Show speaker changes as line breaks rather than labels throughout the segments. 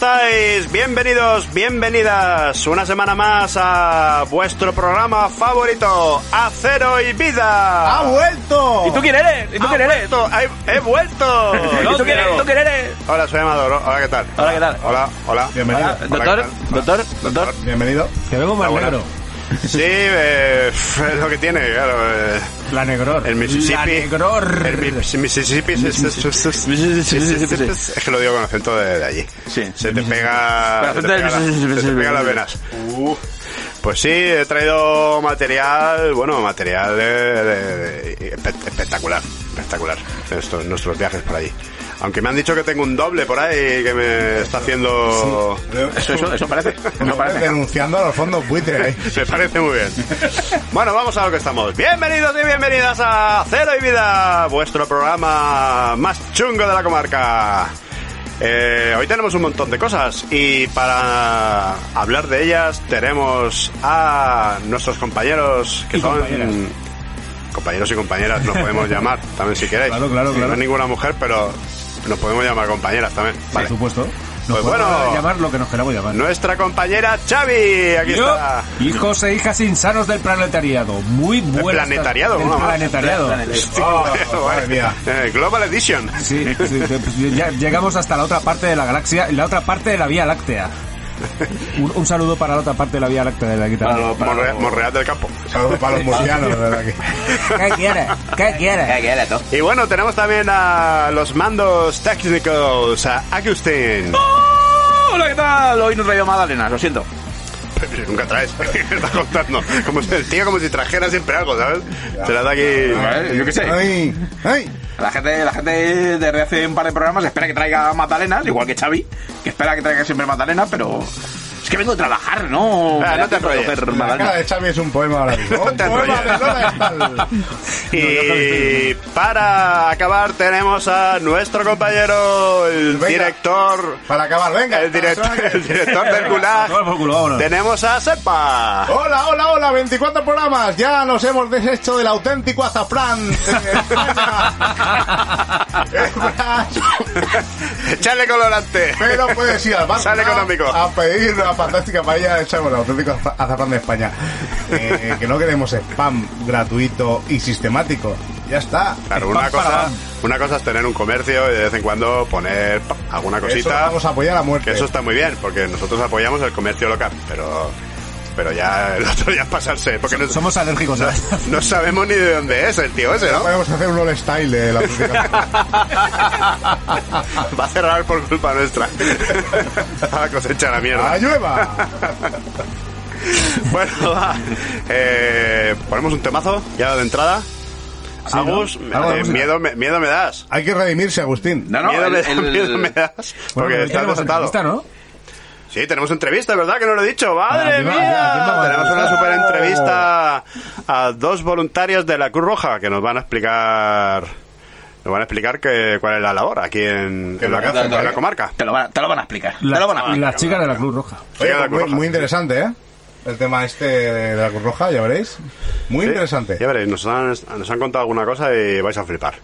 ¿cómo estáis? Bienvenidos, bienvenidas una semana más a vuestro programa favorito, Acero y Vida.
¡Ha vuelto!
¿Y tú quién eres? ¿Y tú
¡Ha
quién eres?
vuelto! ¡He, he vuelto!
¿Y tú quién eres? ¿Y tú quién eres?
Hola, soy Amador. Hola, ¿qué tal?
Hola, ¿qué tal?
Hola, hola.
Bienvenido.
Hola,
Hola,
doctor, doctor, doctor.
Bienvenido. Que vengo más negro.
Sí, eh, es lo que tiene, claro. eh,
La negror.
el Mississippi.
La negror.
El Mi- Mississippi. es- que lo digo con acento de, de allí.
Sí.
Se te pega. Se te pega, las venas. Pues sí, he traído material, bueno, material de- de- de- espe- espectacular, espectacular. Estos, nuestros viajes por allí. Aunque me han dicho que tengo un doble por ahí que me está haciendo...
Eso, eso, eso parece. Eso parece.
Denunciando a los fondos buitre ahí.
Me parece muy bien. Bueno, vamos a lo que estamos. Bienvenidos y bienvenidas a Cero y Vida, vuestro programa más chungo de la comarca. Eh, hoy tenemos un montón de cosas y para hablar de ellas tenemos a nuestros compañeros que
Y
son
compañeras.
compañeros y compañeras nos podemos llamar también si queréis.
Claro, claro, claro.
No es ninguna mujer, pero nos podemos llamar compañeras también.
Por supuesto. Nos
Pues
podemos
bueno.
llamar lo que nos queramos llamar.
Nuestra compañera Xavi, aquí
Yo,
está.
hijos e hijas insanos del planetariado. Muy buenas.
planetariado?
Del planetariado.
Planetariado.
Oh, madre mía.
Eh, Global Edition.
Sí, sí, sí, ya llegamos hasta la otra parte de la galaxia y la otra parte de la Vía Láctea. Un, un saludo para la otra parte de la Vía Láctea de aquí también.
Monre- Monreal del Campo.
Saludos para los murcianos. ¿Qué quieres? ¿Qué quieres?
¿Qué quieres tú?
Y bueno, tenemos también a los mandos técnicos, a Agustín.
Hola, ¿qué tal? Hoy no he traído magdalenas, lo siento.
Pero nunca traes, ¿qué estás contando? Como si, el tío como si trajera siempre algo, ¿sabes? Se la da aquí...
Yo qué sé.
Ay, ay.
La gente, la gente desde hace un par de programas espera que traiga magdalenas, igual que Xavi, que espera que traiga siempre magdalenas, pero... Es que vengo de trabajar, ¿no?
Ah, no te enrolles.
La cara
magdalenas.
de Xavi es un poema ahora mismo. Un
te
poema
enrolles.
de Lola Estal.
Y para acabar tenemos a nuestro compañero, el
Venga.
director...
Para acabar, venga.
El director, el director del Gulag. Tenemos a Sepa.
Hola, hola, hola, 24 programas. Ya nos hemos deshecho del auténtico azafrán.
Echale colorante.
Pero puedes ir al banco
Sale económico.
a pedir una fantástica paella hecha con el auténtico aza- azafrán de España. Eh, que no queremos spam gratuito y sistemático. Ya está.
Claro, una cosa, una cosa es tener un comercio y de vez en cuando poner alguna
Eso
cosita.
vamos a apoyar a muerte.
Que eso está muy bien, porque nosotros apoyamos el comercio local, pero pero ya el otro ya es pasarse, porque no,
Somos alérgicos a
no sabemos ni de dónde es el tío ese, ¿no?
Podemos hacer un all style de la.
Va a cerrar por culpa nuestra. A cosecha la mierda.
¡A llueva!
Bueno, va. Eh, ponemos un temazo ya de entrada. Agus,
¿no? Algo de
eh, miedo, me- miedo me das.
Hay que redimirse, Agustín.
No, no,
miedo,
el,
me,
el-
miedo me das.
Bueno,
Porque
pero
estás desatado.
¿no?
Sí, tenemos entrevista, ¿verdad? Que no lo he dicho. ¡Madre
¿A quién va-
mía! tenemos una super entrevista a dos voluntarios de la Cruz Roja que nos van a explicar. Nos van a explicar que, cuál es la labor aquí en, en la, en la comarca.
Te lo, van, te lo van a explicar.
La-
te lo van a
y
explicar.
las chicas de la Cruz Roja. Oye,
Cruz
muy,
Roja.
muy interesante, ¿eh? El tema este de la Cruz Roja, ya veréis. Muy
Sí,
interesante.
Ya veréis, nos han, nos han contado alguna cosa y vais a flipar.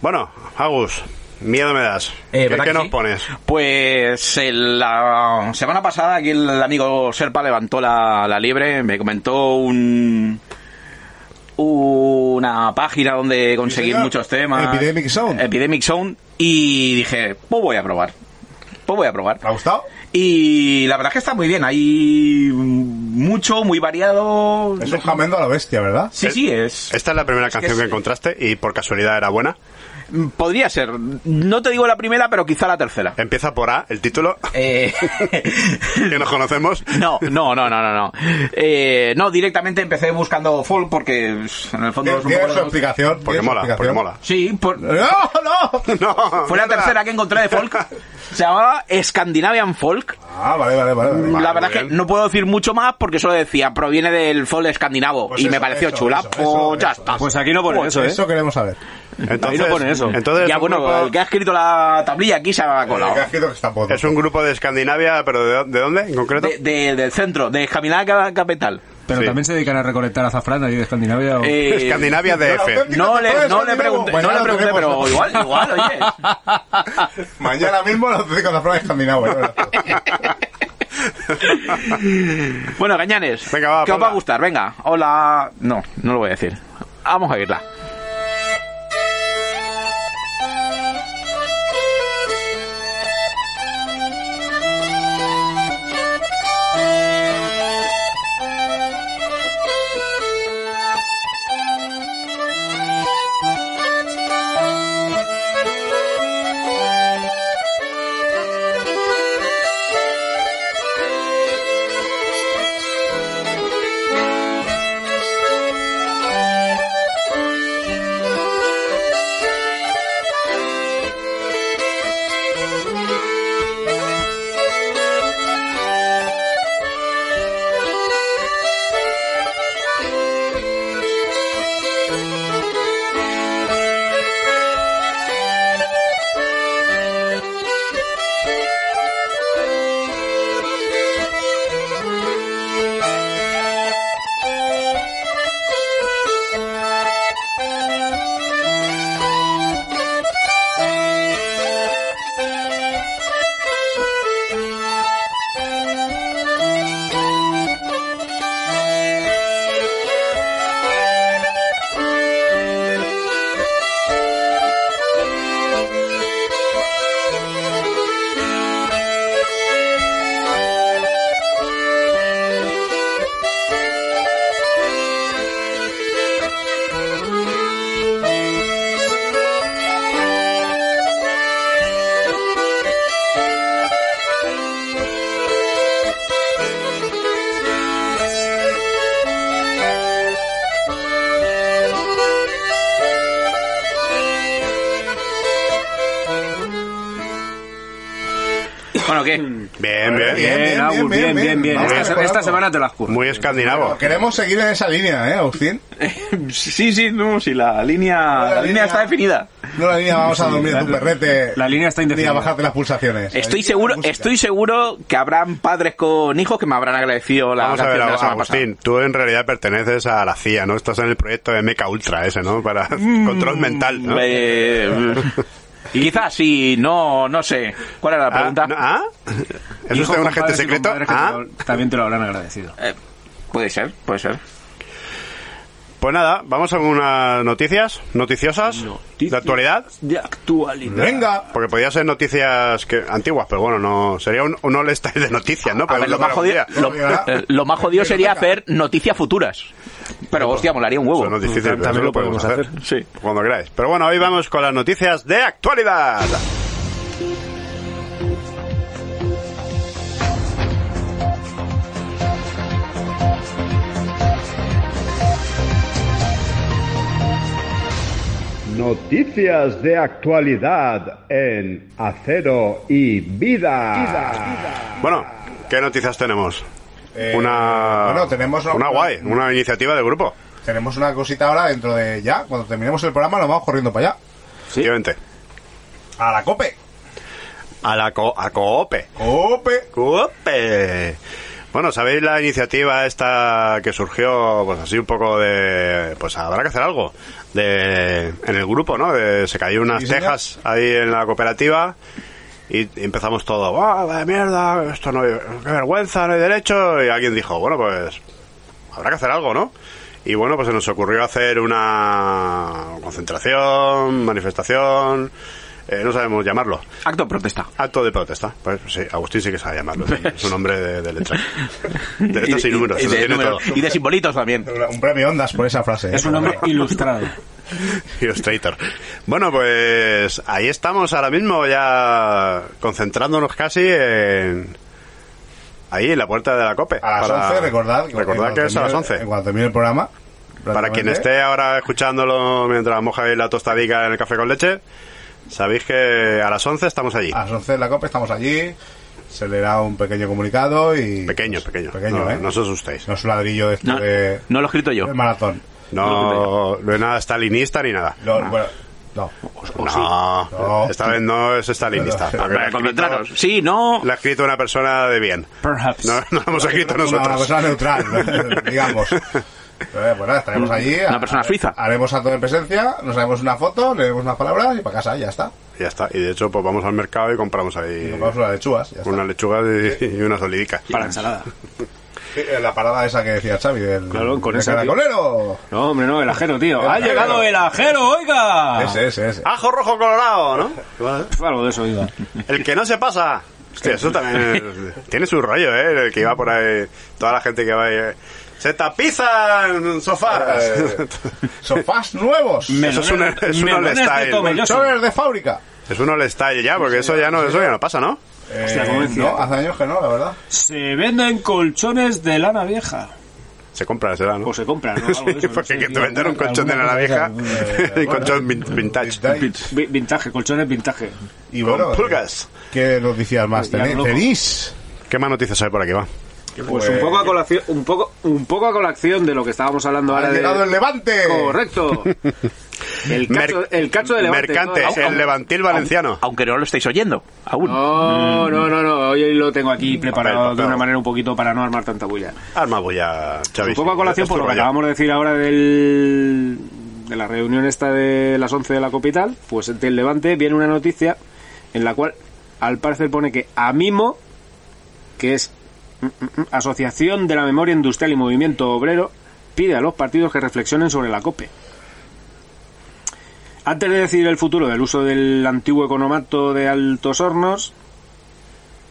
Bueno, Agus, miedo me das.
Eh,
¿Qué,
¿verdad
qué
que
nos
sí?
pones?
Pues el- la semana pasada aquí el amigo Serpa levantó la, la liebre, me comentó un una página donde conseguir muchos temas.
Epidemic Zone.
Y dije, pues voy a probar. Pues voy a probar.
¿Te ha gustado?
Y la verdad es que está muy bien. Hay mucho, muy variado.
Es un jamendo a la bestia, ¿verdad?
Sí, sí, es.
Esta es la primera canción que,
es-
encontraste y por casualidad era buena.
Podría ser. No te digo la primera, pero quizá la tercera.
Empieza por A, el título,
Eh,
que nos conocemos.
No, no, no, no, no, no. Eh, no, directamente empecé buscando folk porque en el fondo es un poco...
su explicación.
Porque mola, porque mola.
Sí, por-
¡No, no!
No,
fue la tercera que encontré de folk. Se llamaba Scandinavian Folk.
Ah, vale, vale, vale. vale.
la verdad es que no puedo decir mucho más porque solo decía proviene del folk escandinavo
Pues
y me
eso,
pareció
eso,
chula.
eso,
pues
eso,
ya
eso,
está.
Pues aquí no pone eso, ¿eh?
Eso queremos saber.
Entonces,
Ahí no pone eso.
Entonces
ya bueno,
grupo-
el que ha escrito la tablilla aquí se ha colado.
que ha escrito está
es un grupo de Escandinavia, pero ¿de, de dónde en concreto?
De- de- del centro, de Escandinavia Capital.
Pero
Sí.
también se dedican a recolectar azafrán allí de Escandinavia. o-
Eh,
Escandinavia DF.
No le, no le pregunté, no le pregunté, pero igual, igual, oye.
Mañana mismo los auténticos azafranes escandinavos.
Bueno, Gañanes,
Venga, va,
¿qué os va a gustar? Venga, hola. No, no lo voy a decir. Vamos a irla.
Bien.
Vamos
Esta,
mejorando.
esta semana te las curro.
Muy escandinavo.
Queremos seguir en esa línea, ¿eh, Agustín?
Sí, sí, no, sí, la línea,
La
la línea
línea-
está definida.
No la línea vamos a dormir en tu perrete.
la línea está
Ni
indefinida.
a bajarte las pulsaciones.
Estoy seguro, estoy seguro que habrán padres con hijos que me habrán agradecido la
Vamos a ver,
de la semana
Agustín, tú en realidad perteneces a la CIA, ¿no? Estás en el proyecto de Mecha Ultra ese, ¿no? Para control mental, ¿no?
Eh, quizás sí, no, no sé. ¿Cuál era la
Ah,
pregunta?
¿Ah? ¿Es usted un agente secreto?
que te
Ah,
lo- también te lo habrán agradecido.
Eh, puede ser, puede ser.
pues nada, vamos a unas noticias noticiosas de actualidad.
De actualidad.
Venga.
Porque podía ser noticias que antiguas, pero bueno, no sería un, un all star de noticias, ¿no?
A
Para
ver, lo más, jodido, lo, eh, lo más jodido sería hacer noticias futuras. Pero hostia, molaría un huevo.
Eso no es difícil, pero
También
eso
lo
podemos
podemos
hacer.
Sí.
Cuando queráis. Pero bueno, hoy vamos con las noticias de actualidad. Noticias de actualidad en Acero y Vida. Bueno, ¿qué noticias tenemos?
Eh,
una,
bueno, tenemos una-
una guay, una iniciativa de grupo.
Tenemos una cosita ahora dentro de ya. Cuando terminemos el programa nos vamos corriendo para allá.
Efectivamente.
A la COPE.
A la co- a Coope.
COPE.
¡Cope! Bueno, ¿sabéis la iniciativa esta que surgió, pues así un poco de, pues habrá que hacer algo, de, en el grupo, ¿no? De- se cayó unas
Sí,
tejas ahí en la cooperativa y, empezamos todo, ¡ah, vaya mierda! Esto no, hay- qué vergüenza, no hay derecho. Y alguien dijo, bueno, pues habrá que hacer algo, ¿no? Y bueno, pues se nos ocurrió hacer una concentración, manifestación, eh, no sabemos llamarlo.
Acto de protesta.
Acto de protesta. Pues sí, Agustín sí que sabe llamarlo. Es un hombre de, de letra. De letras y, números.
y, de
tiene
números.
todo.
Y de simbolitos también.
Un premio Ondas por esa frase. ¿eh?
Es un hombre ilustrado.
Illustrator. Bueno, pues ahí estamos ahora mismo ya concentrándonos casi en... Ahí, en la puerta de la COPE.
A las
Para-
11, recordad.
Recordad que es a las
termine-
11.
Cuando termine el programa.
Para quien esté ahora escuchándolo mientras moja ahí la tostadica en el café con leche, sabéis que a las 11 estamos allí.
A las 11 de la COPE estamos allí. Se leerá un pequeño comunicado y.
Pequeño, pequeño.
Pequeño,
no,
¿eh?
no os asustéis.
No es un ladrillo de esto
No,
de,
no lo he escrito yo.
de maratón.
No, no es nada stalinista ni nada.
Lo- bueno, No.
No,
No.
esta vez no es stalinista.
Pero-
porque la ha
Para
escrito-
concentraros. Sí, no.
la ha escrito una persona de bien.
Perhaps.
No, no la hemos escrito
Una, una
nosotros.
persona neutral, digamos. Eh, pues nada, estaremos allí.
Una persona suiza.
Haremos acto de presencia, nos haremos una foto, leemos unas palabras y para casa, y ya está.
Ya está. Y de hecho, pues vamos al mercado y compramos
Y
ahí
compramos unas lechugas, ya está.
unas lechugas y, y unas olivicas.
Para ensalada.
Eh, La parada esa que decía Xavi, del,
Claro, con tío.
caracolero.
No, hombre, no, el ajero, tío.
El
¡Ha
ajero.
llegado el ajero, oiga!
Ese, ese, ese.
Ajo rojo colorado, ¿no?
Pf, Algo de eso, oiga.
El que no se pasa. Hostia, eso también es- tiene su rollo, ¿eh? El que iba por ahí, toda la gente que va ahí. Eh, Se tapizan sofás.
Eh, sofás nuevos.
Eso es un- es un
melones de
fábrica.
Es uno le style ya, porque eso ya no, eso ya no pasa, ¿no?
Eh, no, hace años que no, la verdad.
Se venden colchones de lana vieja.
Se compra, será, ¿no?
O se compran, ¿no? Algo de
Sí,
eso, no
porque
sé,
hay que
tío.
vender un colchón de
Alguna
la
cosa
vieja y colchón vin- vintage.
Vi- Vintage, colchones vintage.
Y bueno,
pulgas.
eh, ¿qué noticias más. ¿Tenéis?
¿Qué más noticias hay por aquí, va?
Pues un poco a colación, un poco, un poco a colación de lo que estábamos hablando ahora
¡Ha
de...
llegado el Levante!
Correcto. El cacho,
Mer-
el cacho de Levante.
Mercante,
¿no?
el levantil valenciano.
Aunque no lo estáis oyendo. Aún.
No, no, no, no. Hoy lo tengo aquí preparado de una manera un poquito para no armar tanta bulla.
Arma bulla, Xavi.
Un poco a colación por lo que acabamos de decir ahora del, de la reunión esta de las 11 de la capital, pues del Levante viene una noticia en la cual al parecer pone que AMIMO, que es mm, mm, mm, Asociación de la Memoria Industrial y Movimiento Obrero, pide a los partidos que reflexionen sobre la COPE. Antes de decidir el futuro del uso del antiguo economato de Altos Hornos,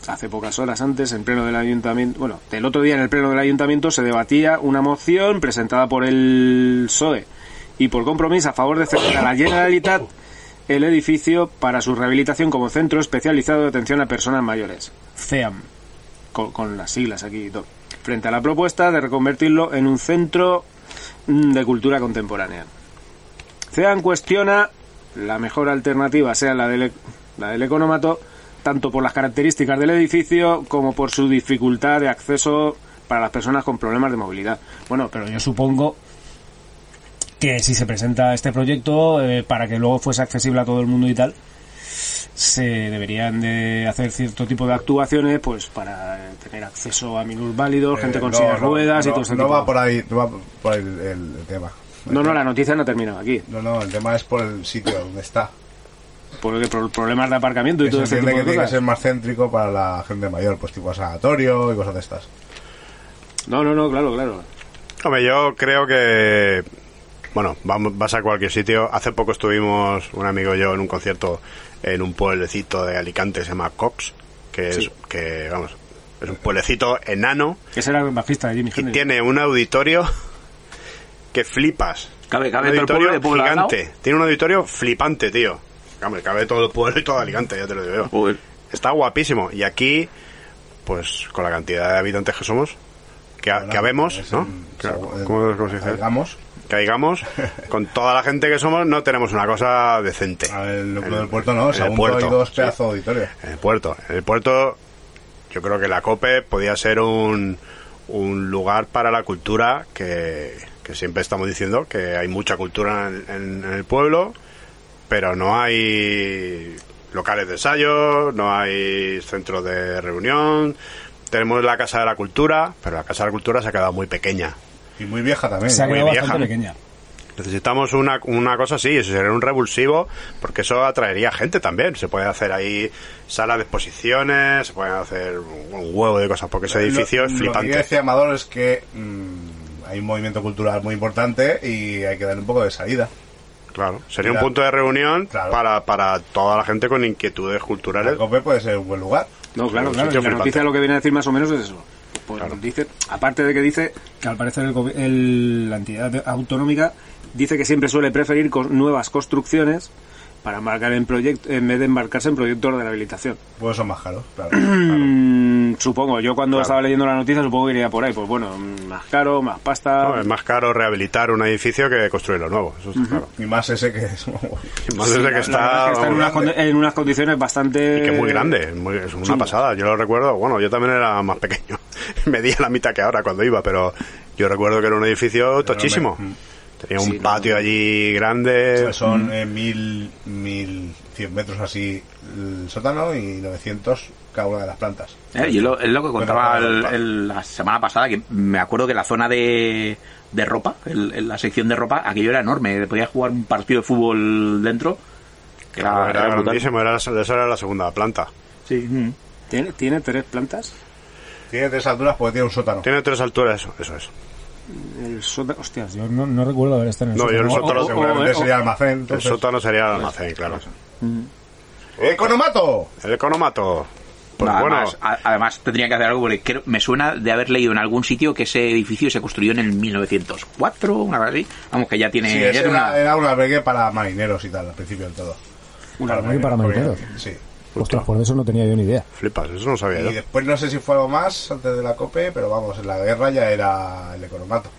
hace pocas horas antes, en pleno del ayuntamiento, bueno, del otro día en el pleno del ayuntamiento se debatía una moción presentada por el PSOE y por compromiso a favor de ceder a la Generalitat el edificio para su rehabilitación como centro especializado de atención a personas mayores, CEAM, con, las siglas aquí y todo, frente a la propuesta de reconvertirlo en un centro mm, de cultura contemporánea. CEAM cuestiona la mejor alternativa sea la del, la del economato, tanto por las características del edificio como por su dificultad de acceso para las personas con problemas de movilidad. Bueno, pero yo supongo que si se presenta este proyecto eh, para que luego fuese accesible a todo el mundo y tal, se deberían de hacer cierto tipo de actuaciones pues para tener acceso a minusválidos, gente
Eh,
con
no,
silla de
no,
ruedas y
no,
todo ese
No
tipo
va
de
por ahí, no va por ahí el, el- el tema.
No, no, la noticia no ha terminado aquí.
No, no, el tema es por el sitio donde está.
Porque por problemas de aparcamiento y todo
se
ese tipo de
que tiene que
cosas.
ser más céntrico para la gente mayor, pues tipo sanatorio y cosas de estas.
No, no, no, claro, claro.
Hombre, yo creo que. Bueno, vamos, vas a cualquier sitio. Hace poco estuvimos, un amigo y yo, en un concierto en un pueblecito de Alicante, se llama Cox, que es,
Sí.
que, vamos, es un pueblecito enano
Ese era el bajista de Jimmy
y tiene un auditorio que flipas.
Cabe, cabe
un
todo el
auditorio
pueblo de
gigante. Tiene un auditorio flipante, tío. Hombre, cabe todo el pueblo y todo Alicante, ya te lo digo.
Joder.
Está guapísimo. Y aquí, pues con la cantidad de habitantes que somos, que, que habemos,
es
¿no? Que-
en-
¿Cómo, cómo se dice?
Digamos,
Que digamos, con toda la gente que somos, no tenemos una cosa decente.
el núcleo del puerto no,
el puerto,
hay dos
sí.
pedazos de.
En el puerto. En el puerto, yo creo que la COPE podía ser un, un lugar para la cultura que, que siempre estamos diciendo que hay mucha cultura en, en- en el pueblo, pero no hay locales de ensayo, no hay centros de reunión. Tenemos la Casa de la Cultura, pero la Casa de la Cultura se ha quedado muy pequeña.
Y muy vieja también.
Se ha
muy
quedado
vieja.
bastante pequeña.
Necesitamos una, una cosa así, eso sería un revulsivo, porque eso atraería gente también. Se puede hacer ahí salas de exposiciones, se pueden hacer un, huevo de cosas, porque ese edificio
Lo-
es
Lo que
flipante.
decía Amador es que mm, hay un movimiento cultural muy importante y hay que darle un poco de salida.
Claro, sería un punto de reunión
Claro.
para, para toda la gente con inquietudes
El
culturales.
COPE puede ser un buen lugar.
No, claro, claro. la
flipante.
noticia lo que viene a decir más o menos es eso. Pues
Claro.
dice, aparte de que dice que al parecer el el- la entidad autonómica dice que siempre suele preferir cos- nuevas construcciones para embarcar en proyectos en vez de embarcarse en proyectos de rehabilitación.
Pues son más caros, claro. claro.
Supongo, yo cuando
Claro.
estaba leyendo la noticia supongo que iría por ahí. Pues bueno, más caro, más pasta.
No, es más caro rehabilitar un edificio que construirlo nuevo. Eso está claro.
Y más ese que es...
Y más desde que
La
está,
verdad es que está en, unas, condi- en unas condiciones bastante...
y que es muy grande, es muy- es una
chungo.
pasada. Yo lo recuerdo, bueno, yo también era más pequeño. Medía la mitad que ahora cuando iba, pero yo recuerdo que era un edificio tochísimo.
Mm.
Tenía un
Sí, no.
patio allí grande.
Son eh, mil, mil cien metros así el sótano y 900 cada una de las plantas.
Eh, y es lo, es lo que contaba
Bueno,
el- la semana pasada, que me acuerdo que la zona de, de ropa, el- la sección de ropa, aquello era enorme. Podías jugar un partido de fútbol dentro. Que era,
Claro, era
era brutal.
grandísimo, era, esa era la segunda planta.
Sí. mm.
¿Tiene, ¿Tiene tres plantas?
Tiene tres alturas porque tiene un sótano.
Tiene tres alturas, eso, eso es.
El sótano... Hostias, yo no, no recuerdo haber estado en el
No, yo el
sótano.
sótano
O-
Seguramente
o-
sería almacén.
El sótano sería el almacén, claro.
¡Economato!
El economato. Pues
No,
bueno,
además, a- además tendría que hacer algo porque creo- me suena de haber leído en algún sitio que ese edificio se construyó en el 1904, una cosa así. Vamos, que ya tiene...
Sí,
ya
era,
una-
era un albergue para marineros y tal, al principio del todo.
Un albergue para marineros.
Sí.
Ostras, por eso no tenía yo ni idea.
flipas, eso no sabía
Y
yo.
después no sé si fue algo más antes de la COPE, pero vamos, en la guerra ya era el economato.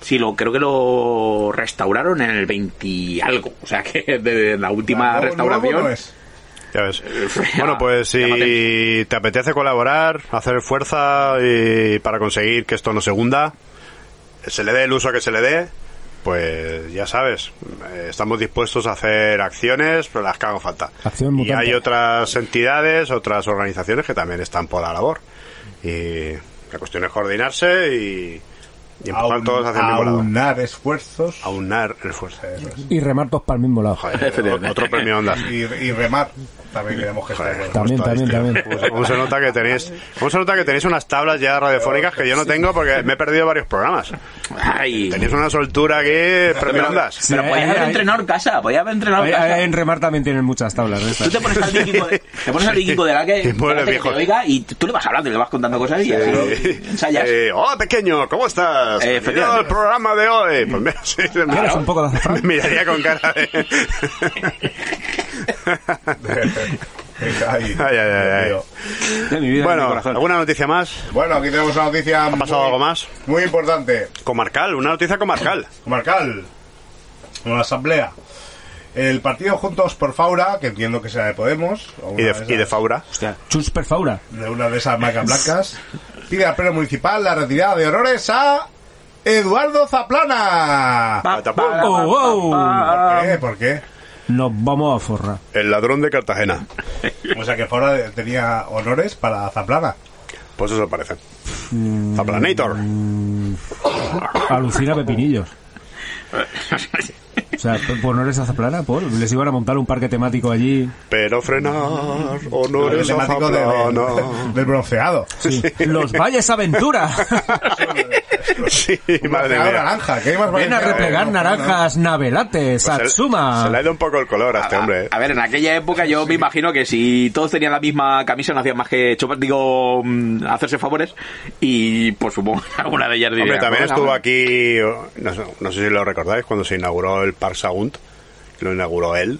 Sí, lo, creo que lo restauraron en el 20 y algo. O sea que de la última restauración...
nuevo no es.
Ya ves. Bueno, pues si te apetece colaborar, hacer fuerza y para conseguir que esto no se hunda, se le dé el uso que se le dé, pues ya sabes, eh, estamos dispuestos a hacer acciones, pero las que hagan falta.
Acción
y
mutante.
hay otras entidades, otras organizaciones que también están por la labor. Y la cuestión es coordinarse y, y empujar
Aun-
todos hacia el mismo lado.
aunar esfuerzos.
Aunar el esfuerzo.
Eso es.
Y remar todos para el mismo lado.
Joder, otro premio ondas.
Y, y remar. También queremos que esté bueno.
También,
¿cómo estáis,
también, también.
¿Cómo, cómo se nota que tenéis, cómo se nota que tenéis unas tablas ya radiofónicas que yo no tengo porque me he perdido varios programas?
Ay,
Tenéis una soltura aquí, premio ondas.
pero
Sí,
podías haber entrenado en casa, podías haber entrenado en casa.
en Remar también tienen muchas tablas de
Tú te pones al vikingo de, te pones al vikingo de la que, de la que te oiga y tú le vas hablando y le vas contando cosas y así ensayas.
Eh, hola pequeño, ¿cómo estás?
Eh,
al programa de hoy. Pues mira, sí, me,
¿Quieres un poco de azafrán?
me miraría con cara de...
Ay,
Ay, ay, ay.
De de
bueno. ¿alguna noticia más?
Bueno, aquí tenemos una noticia.
¿Ha pasado
muy-
algo más?
Muy importante.
Comarcal, una noticia comarcal.
Comarcal. Una asamblea. El partido Juntos por Faura, que entiendo que será de Podemos. o
Y
una
de,
esas-
y de Faura.
Hostia, Chus Perfaura.
de una de esas marcas blancas, pide al pleno municipal la retirada de honores a Eduardo Zaplana.
Pa, pa, pa,
oh.
pa,
¿Por qué? ¿Por qué?
Nos vamos a forrar.
El ladrón de Cartagena.
O sea que Faura tenía honores para Zaplana.
Pues eso parece. Zaplanator.
Alucina pepinillos. O sea, por no eres azaplana, por les iban a montar un parque temático allí.
Pero frenar, honores a
temático de-
Zaplana.
del- del bronceado.
Sí. Los Valles Aventura.
Sí, madre mía.
naranja. ¿Qué más
Ven a replegar
No, no, no.
naranjas, navelates,
Pues se-
Satsuma.
Se le ha ido un poco el color a este hombre. ¿eh?
A ver, en aquella época yo me imagino que si todos tenían la misma camisa no hacían más que chupar, digo, mm, hacerse favores y pues supongo que alguna de ellas diría,
Hombre, también
"Bueno,
estuvo
bueno".
aquí, no sé, no sé si lo recordáis, cuando se inauguró el Park Sagunt. Lo inauguró él.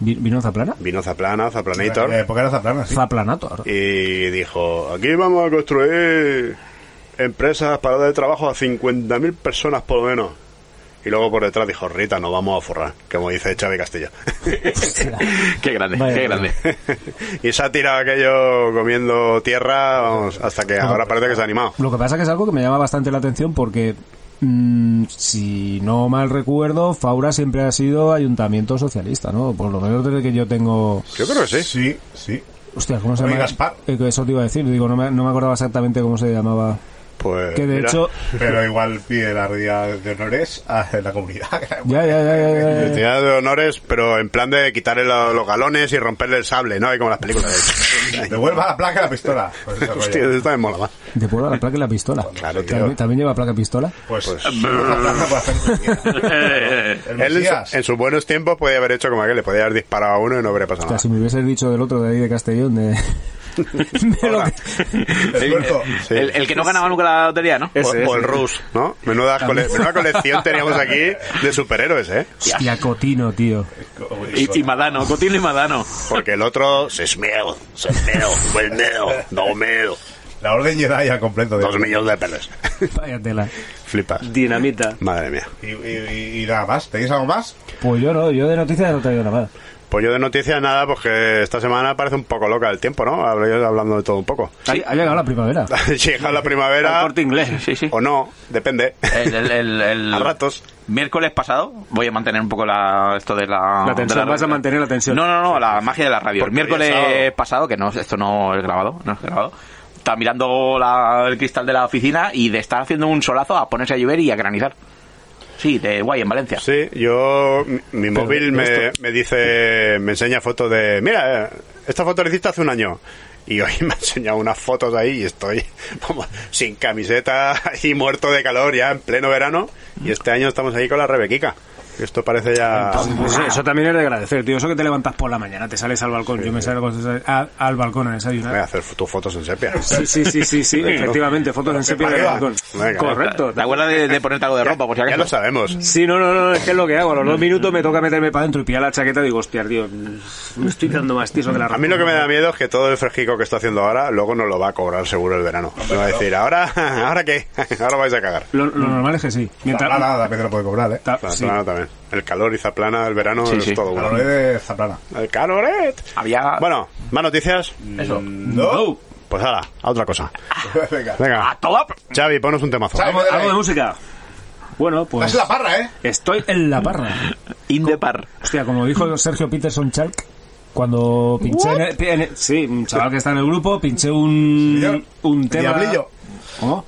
Vi- ¿Vino Zaplana?
Vino Zaplana,
En
Zaplanator.
la época era Zaplana, sí.
Zaplanator.
Y dijo, aquí vamos a construir empresas para dar trabajo a 50.000 personas por lo menos. Y luego por detrás dijo, Rita, nos vamos a forrar, como dice Xavi Castillo.
Qué grande,
Vaya,
qué grande.
y se ha tirado aquello comiendo tierra vamos, hasta que ahora parece que se ha animado.
Lo que pasa que es algo que me llama bastante la atención porque, mm, si no mal recuerdo, Faura siempre ha sido ayuntamiento socialista, ¿no? Por lo menos desde que yo tengo...
Yo creo que sí.
Sí, sí.
Hostia, ¿cómo se llama?
Gaspar.
Eh, que Eso te iba a decir, digo, no me, no me acordaba exactamente cómo se llamaba.
Pues,
Que de
mira,
hecho...
Pero igual pide la retirada de honores a la comunidad.
Ya, ya, ya, ya, ya, ya.
Tenía de honores, pero en plan de quitarle lo- los galones y romperle el sable, ¿no? Hay como las películas. de-
Devuelva la placa y la pistola. Pues.
Hostia, eso también mola más.
De pueblo la placa y la pistola.
Claro, tío.
¿También, también lleva placa y pistola?
pues,
Pues- Él en, su- en sus buenos tiempos podía haber hecho como que le podía haber disparado a uno y no habría pasado
O sea,
nada.
si me hubiese dicho del otro de ahí de Castellón, de... de lo que-
El
que no ganaba nunca la lotería, ¿no?
O, o el Rus, ¿no? Menuda, cole- menuda colección teníamos aquí de superhéroes, ¿eh?
Hostia, Cotino, tío.
Y, y Madano, Cotino y Madano.
Porque el otro se esmeo, se esmeo, pues meo, no meo.
La orden Jedi al completo. de-
Dos millones de peles.
Vaya tela.
Flipas.
Dinamita.
Madre mía.
Y, y- nada más. ¿Tenéis algo más?
Pues yo no, yo de noticias no he traído nada más.
Pues yo de noticias nada, porque esta semana parece un poco loca el tiempo, ¿no? Hablando de todo un poco.
Sí, ha llegado la primavera.
Llega la
El
primavera
corte inglés.
Sí, sí.
o no, depende.
El, el- el- el-
A ratos.
Miércoles pasado, voy a mantener un poco la, esto de la...
La tensión,
de la-
vas a mantener la tensión.
No, no, no, la magia de la radio.
Porque
el miércoles pasado, que no, esto no es grabado, no es grabado, estaba mirando la- el cristal de la oficina y de estar haciendo un solazo a ponerse a llover y a granizar. Sí, de guay, en Valencia.
Sí, yo, mi, mi móvil me, me dice, me enseña fotos de, mira, esta foto la hiciste hace un año. Y hoy me ha enseñado unas fotos ahí y estoy como sin camiseta y muerto de calor ya en pleno verano. Y este año estamos ahí con la Rebequica. Esto parece ya...
Pues eso también es de agradecer, tío. Eso que te levantas por la mañana, te sales al balcón. Yo me salgo a- al balcón a
Voy a
desayunar.
hacer tus fotos en sepia.
Sí, sí, sí, sí, sí, efectivamente, fotos en sepia del balcón.
Venga.
Correcto.
¿Te acuerdas de, de ponerte algo de ropa, por si
Ya lo sabemos.
Sí, no, no, no, es que es lo que hago. A los dos minutos me toca meterme para adentro y pillar la chaqueta y digo, hostia, tío, me estoy quedando más tieso que la
A mí lo que me da miedo es que todo el fresquico que está haciendo ahora, luego no lo va a cobrar seguro el verano. Me va a decir, ¿ahora, ¿ahora qué? Ahora vais a cagar.
Lo, lo normal es que sí. Mientras,
Zaplana también te lo puede cobrar, ¿eh?
Ta-
La
sí.
también. El calor y zaplana, el verano
Sí,
es
sí.
todo bueno.
de Zaplana.
El caloret.
Había...
Bueno, más noticias.
Eso.
No.
Pues ahora, a otra cosa.
Venga.
¡A
Venga,
toda...
Xavi, ponos un temazo.
Xavi.
Algo, algo de música. Bueno, pues
Es la parra, ¿eh?
estoy
en la parra.
In the par.
Hostia, como dijo Sergio Peterson Chalk, cuando pinché en el- en el- sí, un chaval que está en el grupo, pinché un,
Señor,
un tema...
Diablillo.
¿Cómo?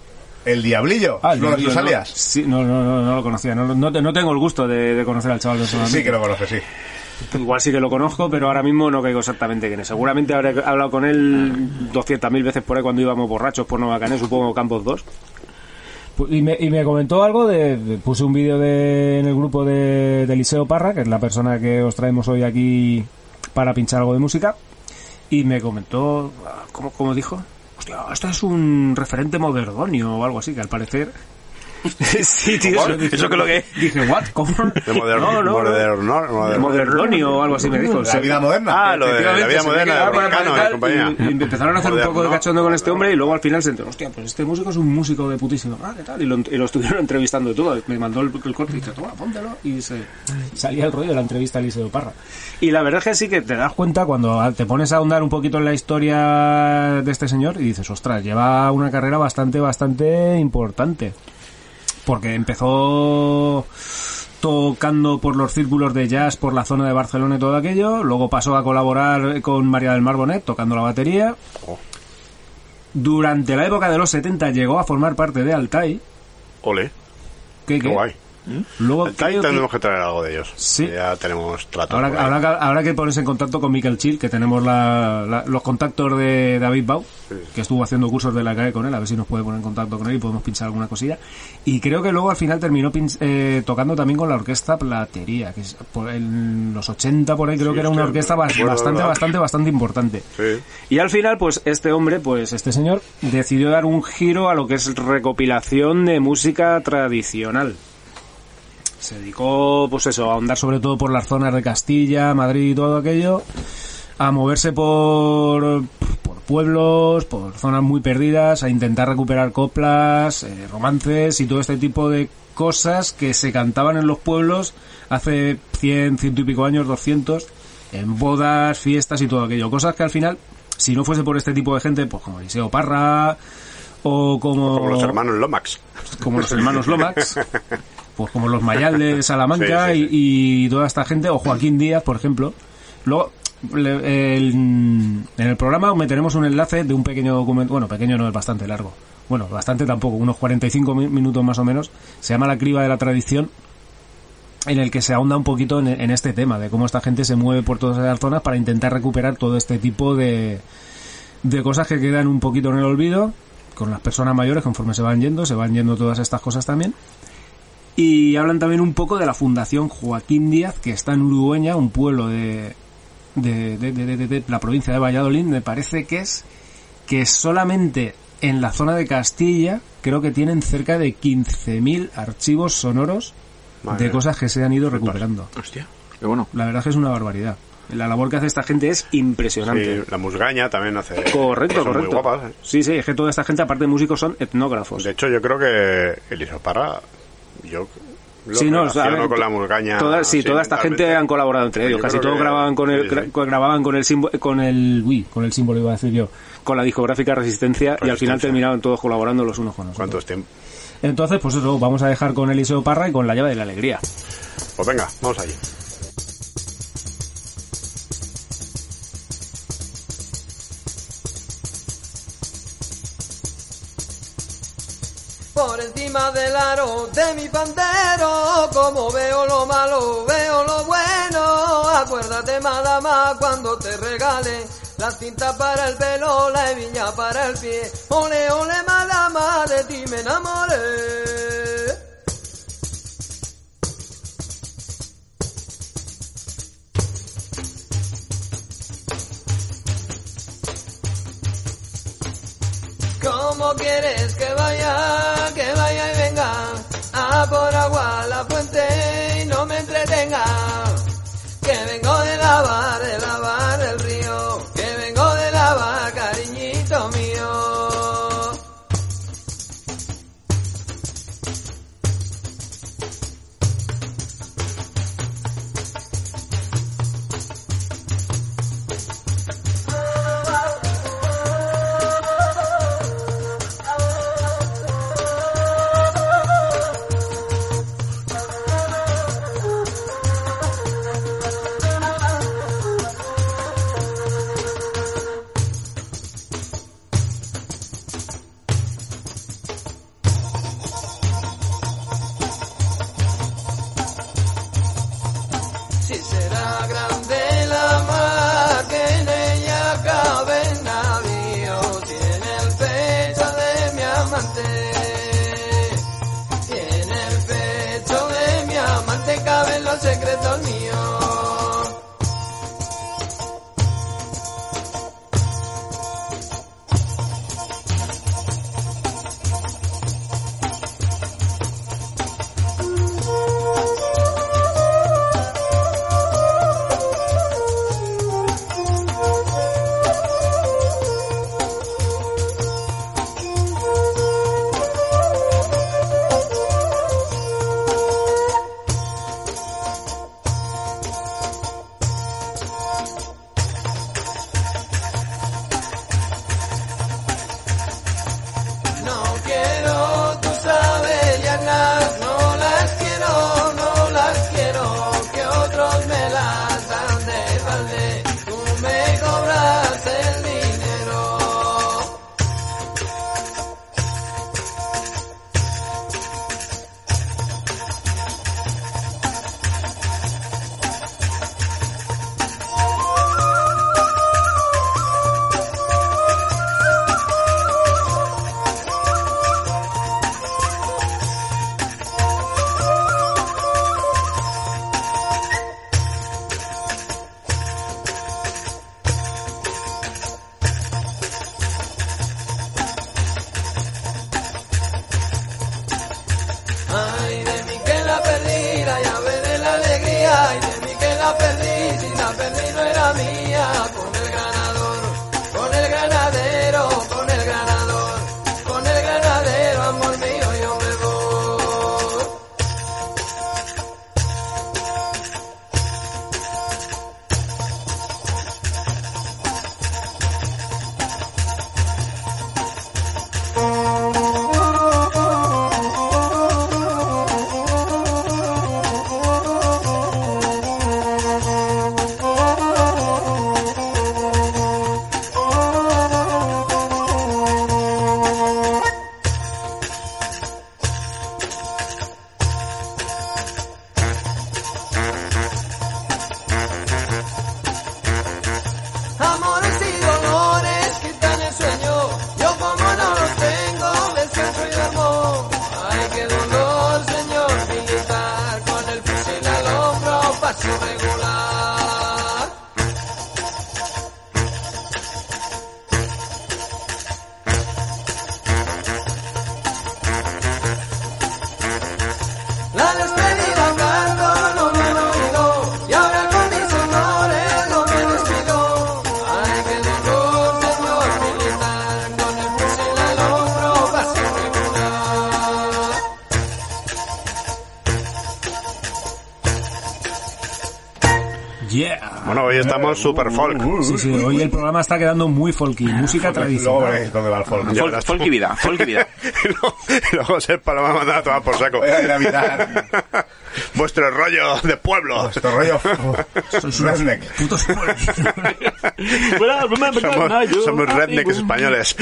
El Diablillo.
Ah, el
¿Uno de
Diablillo,
tus
no.
alias?
Sí, no, no, no, no lo conocía. No, no, no tengo el gusto de, de conocer al chaval personalmente.
Sí que lo conoces, sí.
Igual sí que lo conozco, pero ahora mismo no caigo exactamente quién es. Seguramente habré hablado con él 200.000 veces por ahí cuando íbamos borrachos por Nueva Cané, supongo Campos 2.
Pu- Y me, y me comentó algo de, de- puse un vídeo de, en el grupo de, de Eliseo Parra, que es la persona que os traemos hoy aquí para pinchar algo de música, y me comentó, ah, ¿cómo, cómo dijo? Hostia, esto es un referente modernonio o algo así, que al parecer... sí, tío, eso,
¿Eso que lo que es?
Dije, ¿what? ¿Cómo?
De moderno,
No, no,
moderno, moderno.
modernonio o algo así me dijo.
La vida moderna.
Ah, lo de la vida moderna de
tal,
y compañía.
y- y empezaron a hacer un poco de cachondo con este hombre y luego al final se enteró, hostia, pues este músico es un músico de putísimo. Ah, ¿qué tal? Y lo, y lo estuvieron entrevistando y todo. Me mandó el, el corte y dice, toma, póntelo. Y se, salía el rollo de la entrevista a Eliseo Parra. Y la verdad es que sí que te
Te
da
das cuenta cuando te pones a ahondar un poquito en la historia de este señor y dices, ostras, lleva una carrera bastante, bastante importante. Porque empezó tocando por los círculos de jazz por la zona de Barcelona y todo aquello, luego pasó a colaborar con María del Mar Bonet tocando la batería. Durante la época de los 70 llegó a formar parte de Altai.
Ole, qué guay.
Luego
Ahí
creo
tendremos que traer algo de ellos.
Sí.
Ya tenemos trato. Ahí.
habrá que- habrá que ponerse en contacto con Michael Chill, que tenemos la- la- los contactos de David Bau, que estuvo haciendo cursos de la CAE con él, a ver si nos puede poner en contacto con él y podemos pinchar alguna cosilla. Y creo que luego al final terminó pinch- eh, tocando también con la orquesta Platería, que es por en los 80 por ahí creo
Sí,
que era una orquesta bastante,
¿verdad?
bastante, bastante importante.
Sí.
Y al final, pues este hombre, pues
Este señor
decidió dar un giro a lo que es recopilación de música tradicional.
Se dedicó, pues eso, a ahondar sobre todo por las zonas de Castilla, Madrid y todo aquello, a moverse por, por pueblos, por zonas muy perdidas, a intentar recuperar coplas, eh, romances y todo este tipo de cosas que se cantaban en los pueblos hace 100, ciento y pico años, 200, en bodas, fiestas y todo aquello. Cosas que al final, si no fuese por este tipo de gente, pues como Eliseo Parra, o como,
Como los hermanos Lomax.
como los hermanos Lomax, pues como los Mayal de Salamanca
Sí, sí,
Y, y toda esta gente, o Joaquín Díaz, por ejemplo. Luego, le- el- en el programa meteremos un enlace de un pequeño documento, bueno, pequeño no es bastante largo, bueno, bastante tampoco, unos 45 mi- minutos más o menos, se llama La criba de la tradición, en el que se ahonda un poquito en, en este tema, de cómo esta gente se mueve por todas esas zonas para intentar recuperar todo este tipo de, de cosas que quedan un poquito en el olvido, con las personas mayores, conforme se van yendo, se van yendo todas estas cosas también. Y hablan también un poco de la Fundación Joaquín Díaz, que está en Urugueña, un pueblo de, de, de- de- de- de la provincia de Valladolid, me parece que es, que solamente en la zona de Castilla creo que tienen cerca de 15.000 archivos sonoros
Madre
de cosas que se han ido recuperando.
Hostia, qué bueno.
La verdad es que es una barbaridad.
La labor que hace esta gente es impresionante.
Sí, la musgaña también hace.
Correcto,
cosas
correcto.
Muy guapas, ¿eh?
Sí, sí, es que toda esta gente, aparte de músicos, son etnógrafos.
De hecho, yo creo que Eliseo Parra, yo
Sí, no, ver,
con la murgaña.
Toda, sí, toda esta gente han colaborado entre ellos. Casi todos grababan con el,
sí, sí.
gra- grababan con el símbolo,
con el uy, con el símbolo iba a decir yo.
con la discográfica Resistencia, y al final terminaron todos colaborando los unos con los
¿Cuántos
otros.
tiempos?
Entonces, pues eso, vamos a dejar con Eliseo Parra y con la llave de la alegría.
Pues venga, vamos allí.
Del aro de mi pantero, como veo lo malo, veo lo bueno. Acuérdate, madama, cuando te regale la cinta para el pelo, la hebilla para el pie. Ole, ole, madama, de ti me enamoré. ¿Cómo quieres que vaya, que vaya y venga a por agua la fuente y no me entretenga? Que vengo de lavar, de lavar el río, que vengo de lavar, Secreto mío.
Yeah.
Bueno, hoy estamos super folk.
Sí, sí, hoy el programa está quedando muy folky. Música
Luego
tradicional.
dónde va el folk.
Fol- folk y vida, folk y vida.
y luego, y luego Sepa lo va a mandar a tomar por saco.
Voy a ir a mirar
Vuestro rollo de pueblo.
vuestro rollo
Sois unos
redneck.
putos.
Somos, somos rednecks españoles.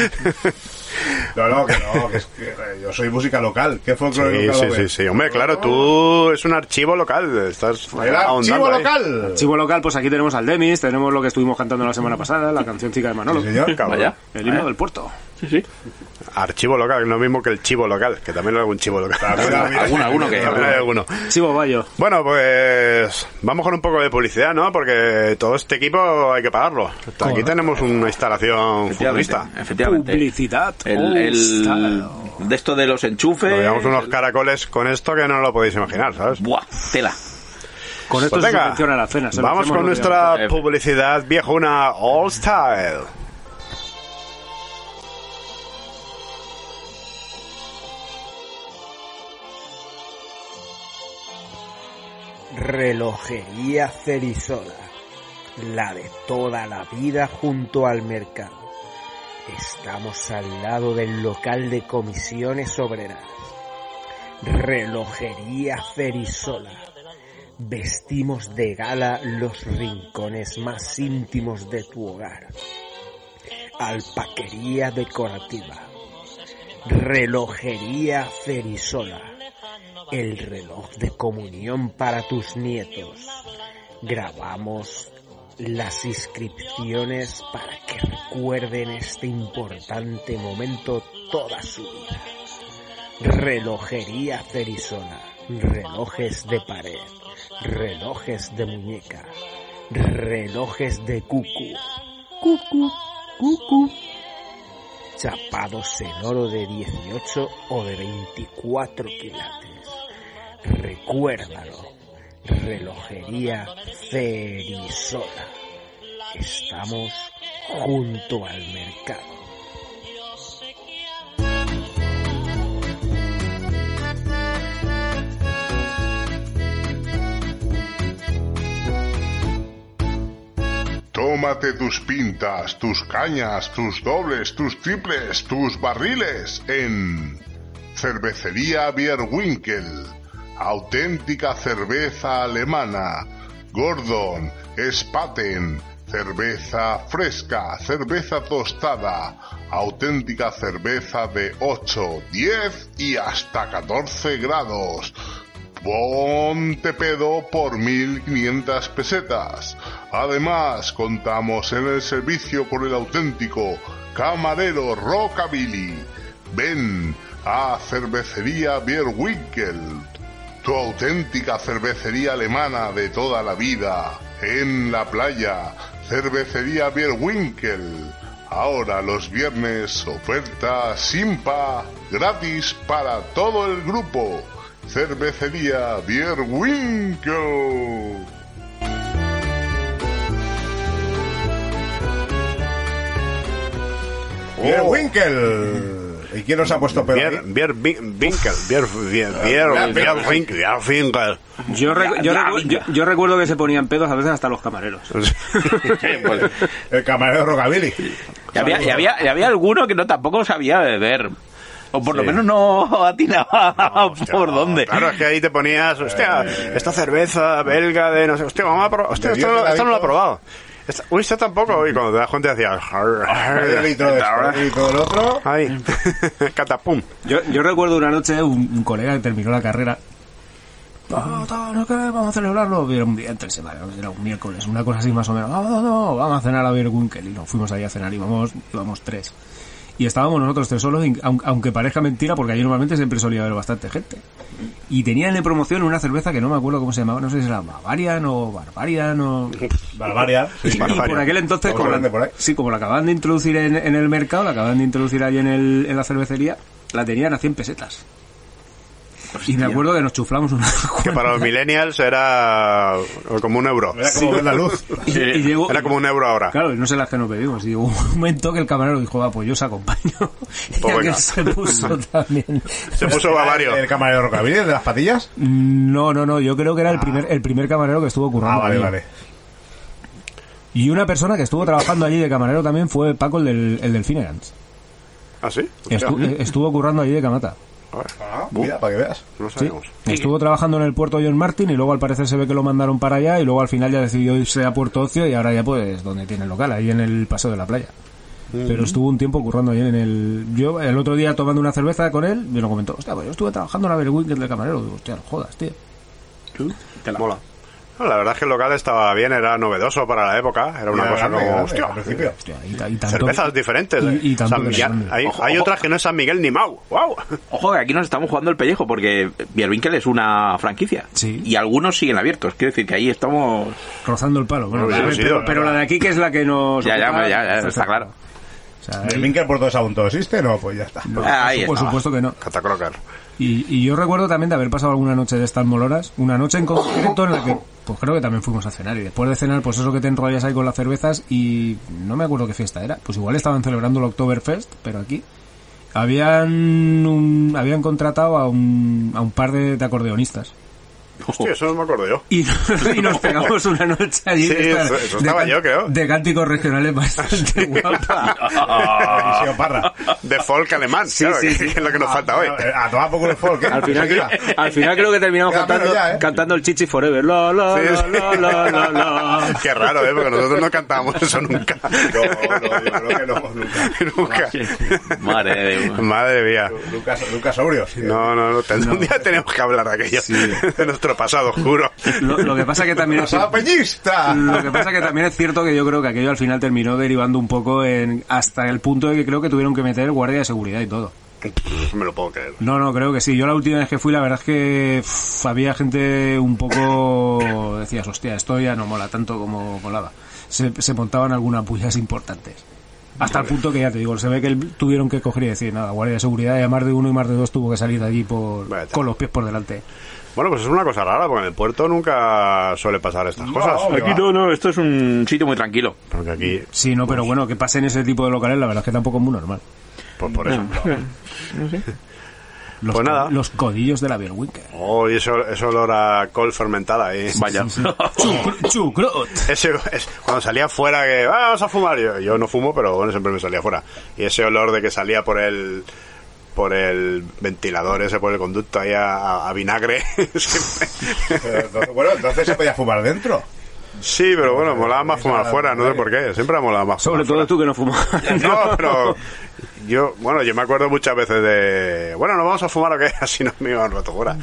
No, no, que no, que es que eh, yo soy música local. ¿Qué folclore
Sí,
local
sí, sí. Hombre, claro, tú es un archivo local. Estás
El archivo
ahondando ahí.
local.
Archivo local, pues aquí tenemos al Demis, tenemos lo que estuvimos cantando la semana pasada, la cancioncica de Manolo.
Sí, señor.
El himno del puerto.
Sí, sí.
Archivo local, lo mismo que el chivo local, que también hay algún chivo local.
Alguno, alguno que-
hay alguno.
Chivo Bayo.
Bueno, pues vamos con un poco de publicidad, ¿no? Porque todo este equipo hay que pagarlo. Aquí tenemos una instalación
Efectivamente.
futurista.
efectivamente.
Publicidad.
El, de esto de los enchufes.
Nos llevamos unos caracoles con esto que no lo podéis imaginar, ¿sabes?
Buah, tela.
Con esto
Pues
se
venga,
subvenciona la cena. se
vamos con nuestra publicidad viejuna All Style.
Relojería Cerizola, la de toda la vida junto al mercado. Estamos al lado del local de comisiones obreras. Relojería Cerizola. Vestimos de gala los rincones más íntimos de tu hogar. Alpaquería decorativa. Relojería Cerizola. El reloj de comunión para tus nietos. Grabamos las inscripciones para que recuerden este importante momento toda su vida. Relojería Cerizola. Relojes de pared. Relojes de muñeca. Relojes de cucu. Cucu. Cucu. Chapados en oro de 18 o de 24 quilates. Recuérdalo. Relojería Cerizola. Estamos junto al mercado.
Tómate tus pintas, tus cañas, tus dobles, tus triples, tus barriles en Cervecería Bierwinkel. Auténtica cerveza alemana. Gordon, Spaten, cerveza fresca, cerveza tostada, auténtica cerveza de 8, 10 y hasta 14 grados. Ponte pedo por 1500 pesetas. Además, contamos en el servicio con el auténtico camarero Rockabilly. Ven a Cervecería Bierwinkel, tu auténtica cervecería alemana de toda la vida. En la playa, Cervecería Bierwinkel. Ahora los viernes, oferta Simpa gratis para todo el grupo. Cervecería Bierwinkel.
Bier Winkel. ¿Y quién nos ha puesto pedo
Bier? Bier Winkel. Bier, Bier, Bier, Bier Winkel.
Yo, recu- yo, recu- yo- yo recuerdo que se ponían pedos a veces hasta los camareros.
Pues,
El camarero Rockabilly.
y, había, y, había, y había alguno que no tampoco sabía beber. O por lo
Sí.
menos no atinaba
Hostia,
por dónde.
Claro, es que ahí te ponías, hostia, esta cerveza belga de no sé, hostia, vamos a probar, hostia, esto, esto no lo he probado. Esta- uy, esto tampoco. Y cuando te das cuenta decías,
esto, medio litro del otro.
Ahí, catapum.
Yo, yo recuerdo una noche un, un colega que terminó la carrera. No, no, no, que vamos a celebrarlo. Era un día entre semana, era un miércoles, una cosa así más o menos. No, no, no, vamos a cenar a Beer Winkel. Y nos fuimos ahí a cenar, íbamos, íbamos tres. Y estábamos nosotros tres solos, aunque parezca mentira, porque allí normalmente siempre solía haber bastante gente. Y tenían en promoción una cerveza que no me acuerdo cómo se llamaba, no sé si era Bavarian o Barbarian o...
Barbaria.
Y, por aquel entonces, como
por
sí, como la acababan de introducir en, en el mercado, la acababan de introducir ahí en, el, en la cervecería, la tenían a 100 pesetas. Y me acuerdo que nos chuflamos una
Que para los millennials era como un euro.
Era como la luz.
y, y llegó,
Era como un euro ahora.
Claro, y no sé las que nos bebimos. Y llegó un momento que el camarero dijo, va, pues yo os acompaño. y
Pues venga.
se puso también.
Se puso bavario.
El camarero Rockabilly de las patillas.
No, no, no, yo creo que era el primer, el primer camarero que estuvo currando.
Ah, vale,
ahí.
vale.
Y una persona que estuvo trabajando allí de camarero también fue Paco, el del, el del Finnegan's.
¿Ah, sí?
Estu- eh, estuvo currando allí de camata.
Ah, mira, para que veas.
No
Sí. Estuvo trabajando en el puerto John Martin y luego al parecer se ve que lo mandaron para allá y luego al final ya decidió irse a Puerto Ocio y ahora ya pues donde tiene el local, ahí en el paseo de la playa. Pero estuvo un tiempo currando allí en el... Yo el otro día tomando una cerveza con él me lo comentó. Hostia, pues yo estuve trabajando en la Berwinkle de camarero. Digo, hostia, no jodas, tío.
Te la-
Mola. No, la verdad es que el local estaba bien, era novedoso para la época. Era una cosa
grande,
como,
grande,
hostia,
al principio.
Hostia, y, y tanto-
cervezas diferentes.
Y,
eh.
y tanto
San
que
Miguel.
grande.
Hay,
Ojo,
hay
ojo.
otras que no es San Miguel ni Mau. ¡Wow!
Ojo, que aquí nos estamos jugando el pellejo porque Bierwinkel es una franquicia.
Sí.
Y algunos siguen abiertos. Quiero decir que ahí estamos...
Rozando el palo. Bueno, pero-
sí,
pero,
sí,
pero la de aquí que es la que nos...
Ya, ya,
ocupa,
ya, ya, está claro.
O sea,
¿El Vinker por todo ese aún todo existe? No, pues ya está.
Ah, ahí
por supuesto que no.
Catacroker.
Y, y yo recuerdo también de haber pasado alguna noche de estas moloras, una noche en concreto en la que, pues creo que también fuimos a cenar. Y después de cenar, pues eso que te enrollas ahí con las cervezas y no me acuerdo qué fiesta era. Pues igual estaban celebrando el Oktoberfest, pero aquí habían un- habían contratado a un, a un par de, de acordeonistas.
Hostia, eso no me acuerdo yo.
Y, y nos pegamos una noche allí
Sí,
de,
eso- eso
de
estaba
can-
yo, creo.
de cánticos regionales bastante.
Buenísimo, parra.
De folk alemán, claro,
sí,
que,
sí.
que es lo que nos falta hoy.
Eh, A tomar poco el folk, ¿eh?
Al final,
Mira.
al final creo que terminamos cantando,
ya, ¿eh?
cantando el Chichi Forever. La,
Sí, sí. Qué raro, ¿eh? Porque nosotros no cantábamos eso nunca.
No, no, yo creo que no, nunca.
nunca.
Madre de Dios.
Madre mía.
Nunca, nunca sobrios. tío.
No, no, no. Un día tenemos que hablar de aquello. De nuestro pasado oscuro.
Lo, lo que pasa que también es. Lo que pasa que también es cierto que yo creo que aquello al final terminó derivando un poco en hasta el punto de que creo que tuvieron que meter guardia de seguridad y todo.
Me lo puedo creer.
No, no, creo que sí. Yo la última vez que fui, la verdad es que había gente un poco... Decías, hostia, esto ya no mola tanto como molaba. Se, se montaban algunas pullas importantes. Hasta el punto que ya te digo, se ve que tuvieron que coger y decir, nada, guardia de seguridad, y a más de uno y más de dos tuvo que salir de allí por, con los pies por delante.
Bueno, pues es una cosa rara, porque en el puerto nunca suele pasar estas cosas.
Aquí no, no, esto es un sitio muy tranquilo.
Porque aquí,
Sí, no, pero bueno, que pasen ese tipo de locales, la verdad es que tampoco es muy normal.
pues por eso.
Los,
Pues nada.
Los codillos de la Bierwinkel.
Oh, y eso, eso olor a col fermentada ahí.
Vaya.
Chucr- Chucrut.
Ese, es- cuando salía fuera que "Ah, vamos a fumar yo, yo no fumo pero bueno siempre me salía fuera y ese olor de que salía por el por el ventilador ese por el conducto ahí a, a- a vinagre
entonces, bueno, entonces se podía fumar dentro.
sí pero bueno molaba más fumar fuera no sé por qué siempre ha molado más
Sobre todo tú que no fumas.
fuera. no pero yo bueno yo me acuerdo muchas veces de bueno no vamos a fumar o qué así no me iban rato fuera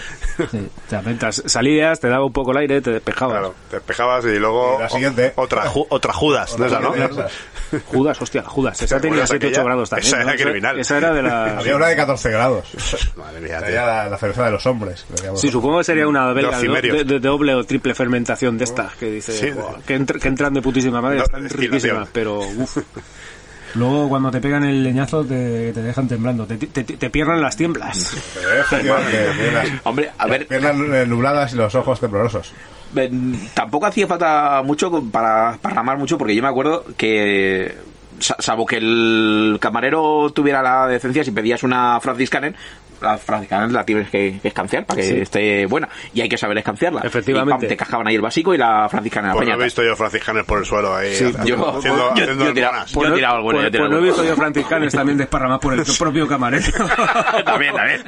Sí.
O sea, mientras salías, te daba un poco el aire, te despejabas.
claro te despejabas y luego
Y la siguiente.
o- otra ju- otra Judas esa, ¿no?
Judas, hostia, Judas. Esa
¿Te
tenía
acuerdas
7 8
aquella?
grados también.
Esa
¿no?
era criminal.
Esa era de la...
Había una de 14 grados.
madre mía
ya la, la cerveza de los hombres.
Sí, supongo que sería una belga de,
cimerios.
de- de doble o triple fermentación de estas que dice
Sí.
"Buah, que, entr- que entran de putísima madre,
No,
están riquísimas, pero uf,
Luego cuando te pegan el leñazo te, te dejan temblando. Te,
te, te, te piernan las tiemblas.
Hombre, a ver,
piernas eh, nubladas y los ojos temblorosos.
tampoco hacía falta mucho para, para ramar mucho, porque yo me acuerdo que, sa- salvo que el camarero tuviera la decencia, si pedías una franciscaner, la franciscaner la tienes que, que escanciar para que
Sí.
esté buena. Y hay que saber escanciarla.
Efectivamente.
Y, pam, te cajaban ahí el básico y la franciscaner
pues no he visto yo franciscanes por el suelo ahí
Sí,
haciendo,
yo-
haciendo,
yo-
haciendo
yo he tirado-. Yo he tirado alguna, yo he
Pues,
tirado
pues no he visto yo franciscanes también desparramados por el propio camarero.
también, también.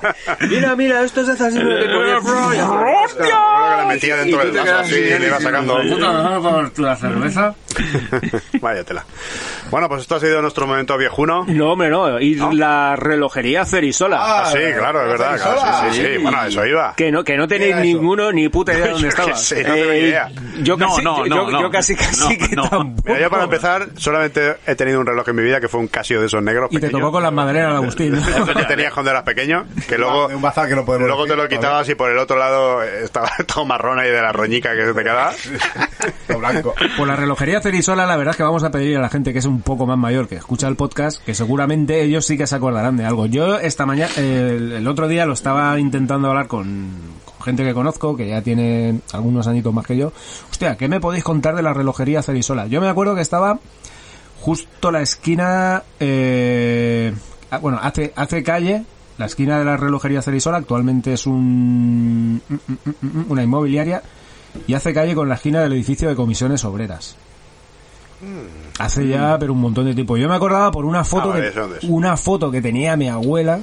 mira, mira, esto hace así.
Seguro que la metía dentro
Y tú
del
te
vaso
quedas
así y le iba sacando.
Por tu cerveza.
Vaya tela. Bueno, pues esto ha sido nuestro momento viejuno.
No, hombre, no. Y la relojería Cerisola.
Ah, sí, claro, es verdad. claro, sí, sí, sí. Bueno, eso iba.
Que no, que no tenéis ninguno ni puta idea de dónde estaba.
sé, no tengo ni idea.
Yo
No,
casi,
no,
yo,
no,
yo
no.
casi, casi
No,
que
no.
tampoco.
Mira, yo para empezar, solamente he tenido un reloj en mi vida que fue un Casio de esos negros
Y te
pequeños.
tocó con las madereras de Agustín. ¿no?
que tenías cuando eras pequeño, que luego,
un bazar que no podemos
luego te lo
decir,
quitabas y por el otro lado estaba todo marrón ahí de la roñica que se te quedaba.
Blanco.
Por la relojería Cerisola, la verdad es que vamos a pedir a la gente que es un poco más mayor, que escucha el podcast, que seguramente ellos sí que se acordarán de algo. Yo esta mañana, el, otro día lo estaba intentando hablar con, con gente que conozco, que ya tiene algunos añitos más que yo. Hostia, ¿qué me podéis contar de la relojería Cerisola? Yo me acuerdo que estaba justo la esquina, eh, bueno, hace, hace calle, la esquina de la relojería Cerisola, actualmente es un, una inmobiliaria, y hace calle con la esquina del edificio de comisiones obreras. Hace ya, pero un montón de tiempo. Yo me acordaba por una foto,
Ah,
una foto que tenía mi abuela,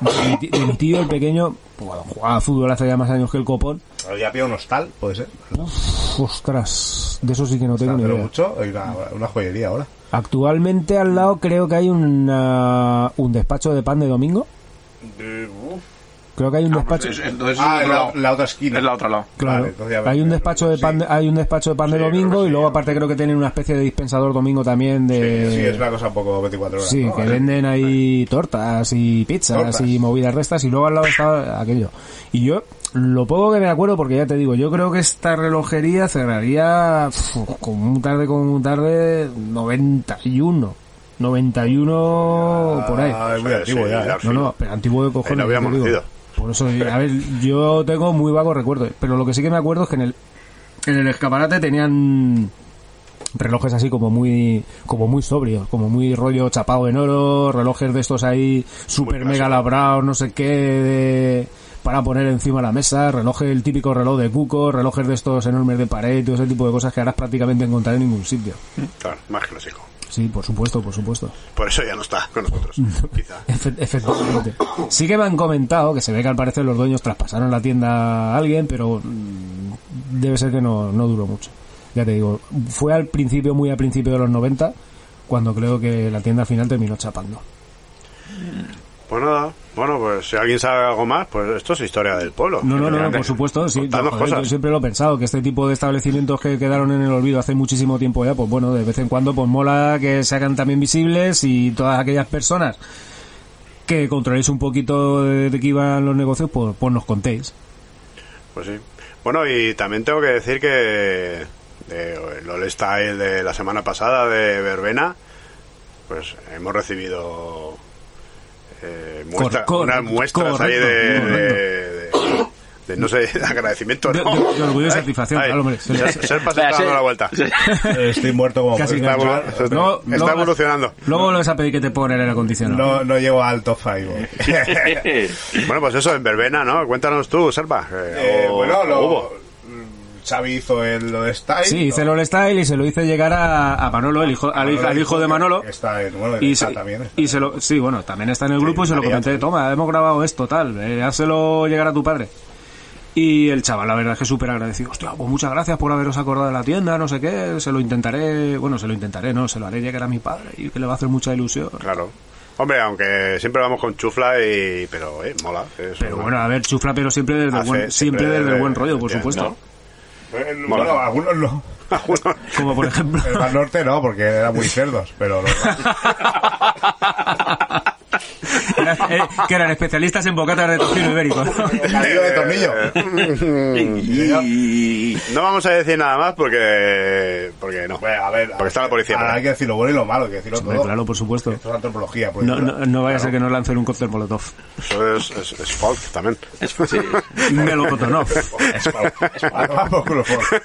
de mi, ti- de mi tío el pequeño, pues, jugaba a fútbol hace ya más años que el copón.
Había pillado un hostal, puede ser.
Uf, ostras, de eso sí que no tengo ni idea.
mucho, una, una joyería ahora.
Actualmente al lado creo que hay una- un despacho de pan de domingo. Creo que hay un despacho.
Es- entonces
Ah,
es
en
otro
la, otra esquina.
Es la otra lado.
Claro,
Vale,
hay un despacho de pan, de- hay un despacho de pan de
Sí,
domingo y
sí.
luego aparte creo que tienen una especie de dispensador domingo también de
Sí, sí, es una cosa un poco 24 horas.
Sí,
¿no?
que
Vale.
venden ahí tortas y pizzas
Tortas.
y movidas restas y luego al lado estaba aquello. Y yo, lo poco que me acuerdo, porque ya te digo, yo creo que esta relojería cerraría uf, como muy tarde, como muy tarde, 91. 91 por ahí.
Ah, es muy
Sí,
antiguo
sí,
ya. ¿eh?
No, no, pero antiguo de
Ahí
cojones.
no habíamos
te digo.
nacido.
Por eso, a ver, yo tengo muy vago recuerdo. Pero lo que sí que me acuerdo es que en el, en el escaparate tenían relojes así como muy como muy sobrios, como muy rollo chapado en oro, relojes de estos ahí super mega labrados, no sé qué, de- para poner encima de la mesa, relojes, el típico reloj de cuco, relojes de estos enormes de pared todo ese tipo de cosas que harás prácticamente encontrar en ningún sitio.
Claro, más clásico.
Sí, por supuesto, por supuesto.
Por eso ya no está con nosotros, quizá.
Efe- efectivamente. Sí que me han comentado que se ve que al parecer los dueños traspasaron la tienda a alguien, pero mm, debe ser que no, no duró mucho. Ya te digo, fue al principio, muy al principio de los 90, cuando creo que la tienda al final terminó chapando.
Pues nada, bueno, pues si alguien sabe algo más, pues esto es historia del pueblo.
No, no, no, por supuesto, sí. Yo
cosas.
siempre lo he pensado, que este tipo de establecimientos que quedaron en el olvido hace muchísimo tiempo ya, pues bueno, de vez en cuando pues mola que se hagan también visibles y todas aquellas personas que controléis un poquito de, de qué iban los negocios, pues, pues nos contéis.
Pues sí. Bueno, y también tengo que decir que de el All Style de la semana pasada de Verbena, pues hemos recibido eh, muestra-
Cor- cor-
unas muestras ahí de, de, de- de, no sé, de agradecimiento,
De-
¿no?
de- de orgullo y satisfacción,
ay,
hombre. Se- se-
Serpa se está dando la vuelta.
Estoy muerto como
Casi
Está, evolu- se está-
Luego-
está
luego-
evolucionando.
Luego lo vas a pedir que te pongan el acondicionado.
No, no llego al top 5.
Bueno, pues eso, en Verbena, ¿no? Cuéntanos tú, Serpa.
Eh,
o-
bueno, lo,
hubo.
Xavi hizo el lo de Style.
Sí, hice el All Style y se lo hice llegar a, a Manolo, el hijo, al, hijo- al hijo de Manolo.
Está en, bueno,
Y
está
se,
también. está.
y se lo, sí, bueno, también está en el grupo y se lo comenté, toma, hemos grabado esto, tal, eh, házelo llegar a tu padre. Y el chaval, la verdad es que súper agradecido. Hostia, pues muchas gracias por haberos acordado de la tienda, no sé qué, se lo intentaré, bueno, se lo intentaré, no, se lo haré llegar a mi padre y que le va a hacer mucha ilusión.
Claro. Hombre, aunque siempre vamos con chufla y... Pero, eh, mola.
Pero
una-
bueno, a ver, chufla, pero siempre desde, el buen,
siempre
siempre desde el
desde-
buen rollo, por
bien,
supuesto.
Eh. Bueno, algunos no.
Como por ejemplo...
El Mar Norte no, porque eran muy cerdos, pero los-
Eh, que eran especialistas en bocatas de tocino ibérico.
De tornillo.
No vamos a decir nada más porque... Porque no.
Bueno, a ver,
Porque está la policía
ahora hay que decir lo bueno y lo malo, hay que decirlo todo.
claro, por supuesto.
Esto es antropología. por
No, no, no vaya a ser que nos lancen un cóctel molotov.
Eso es, es, es folk también.
Melocotonov.
Ah, toma por culo, folk.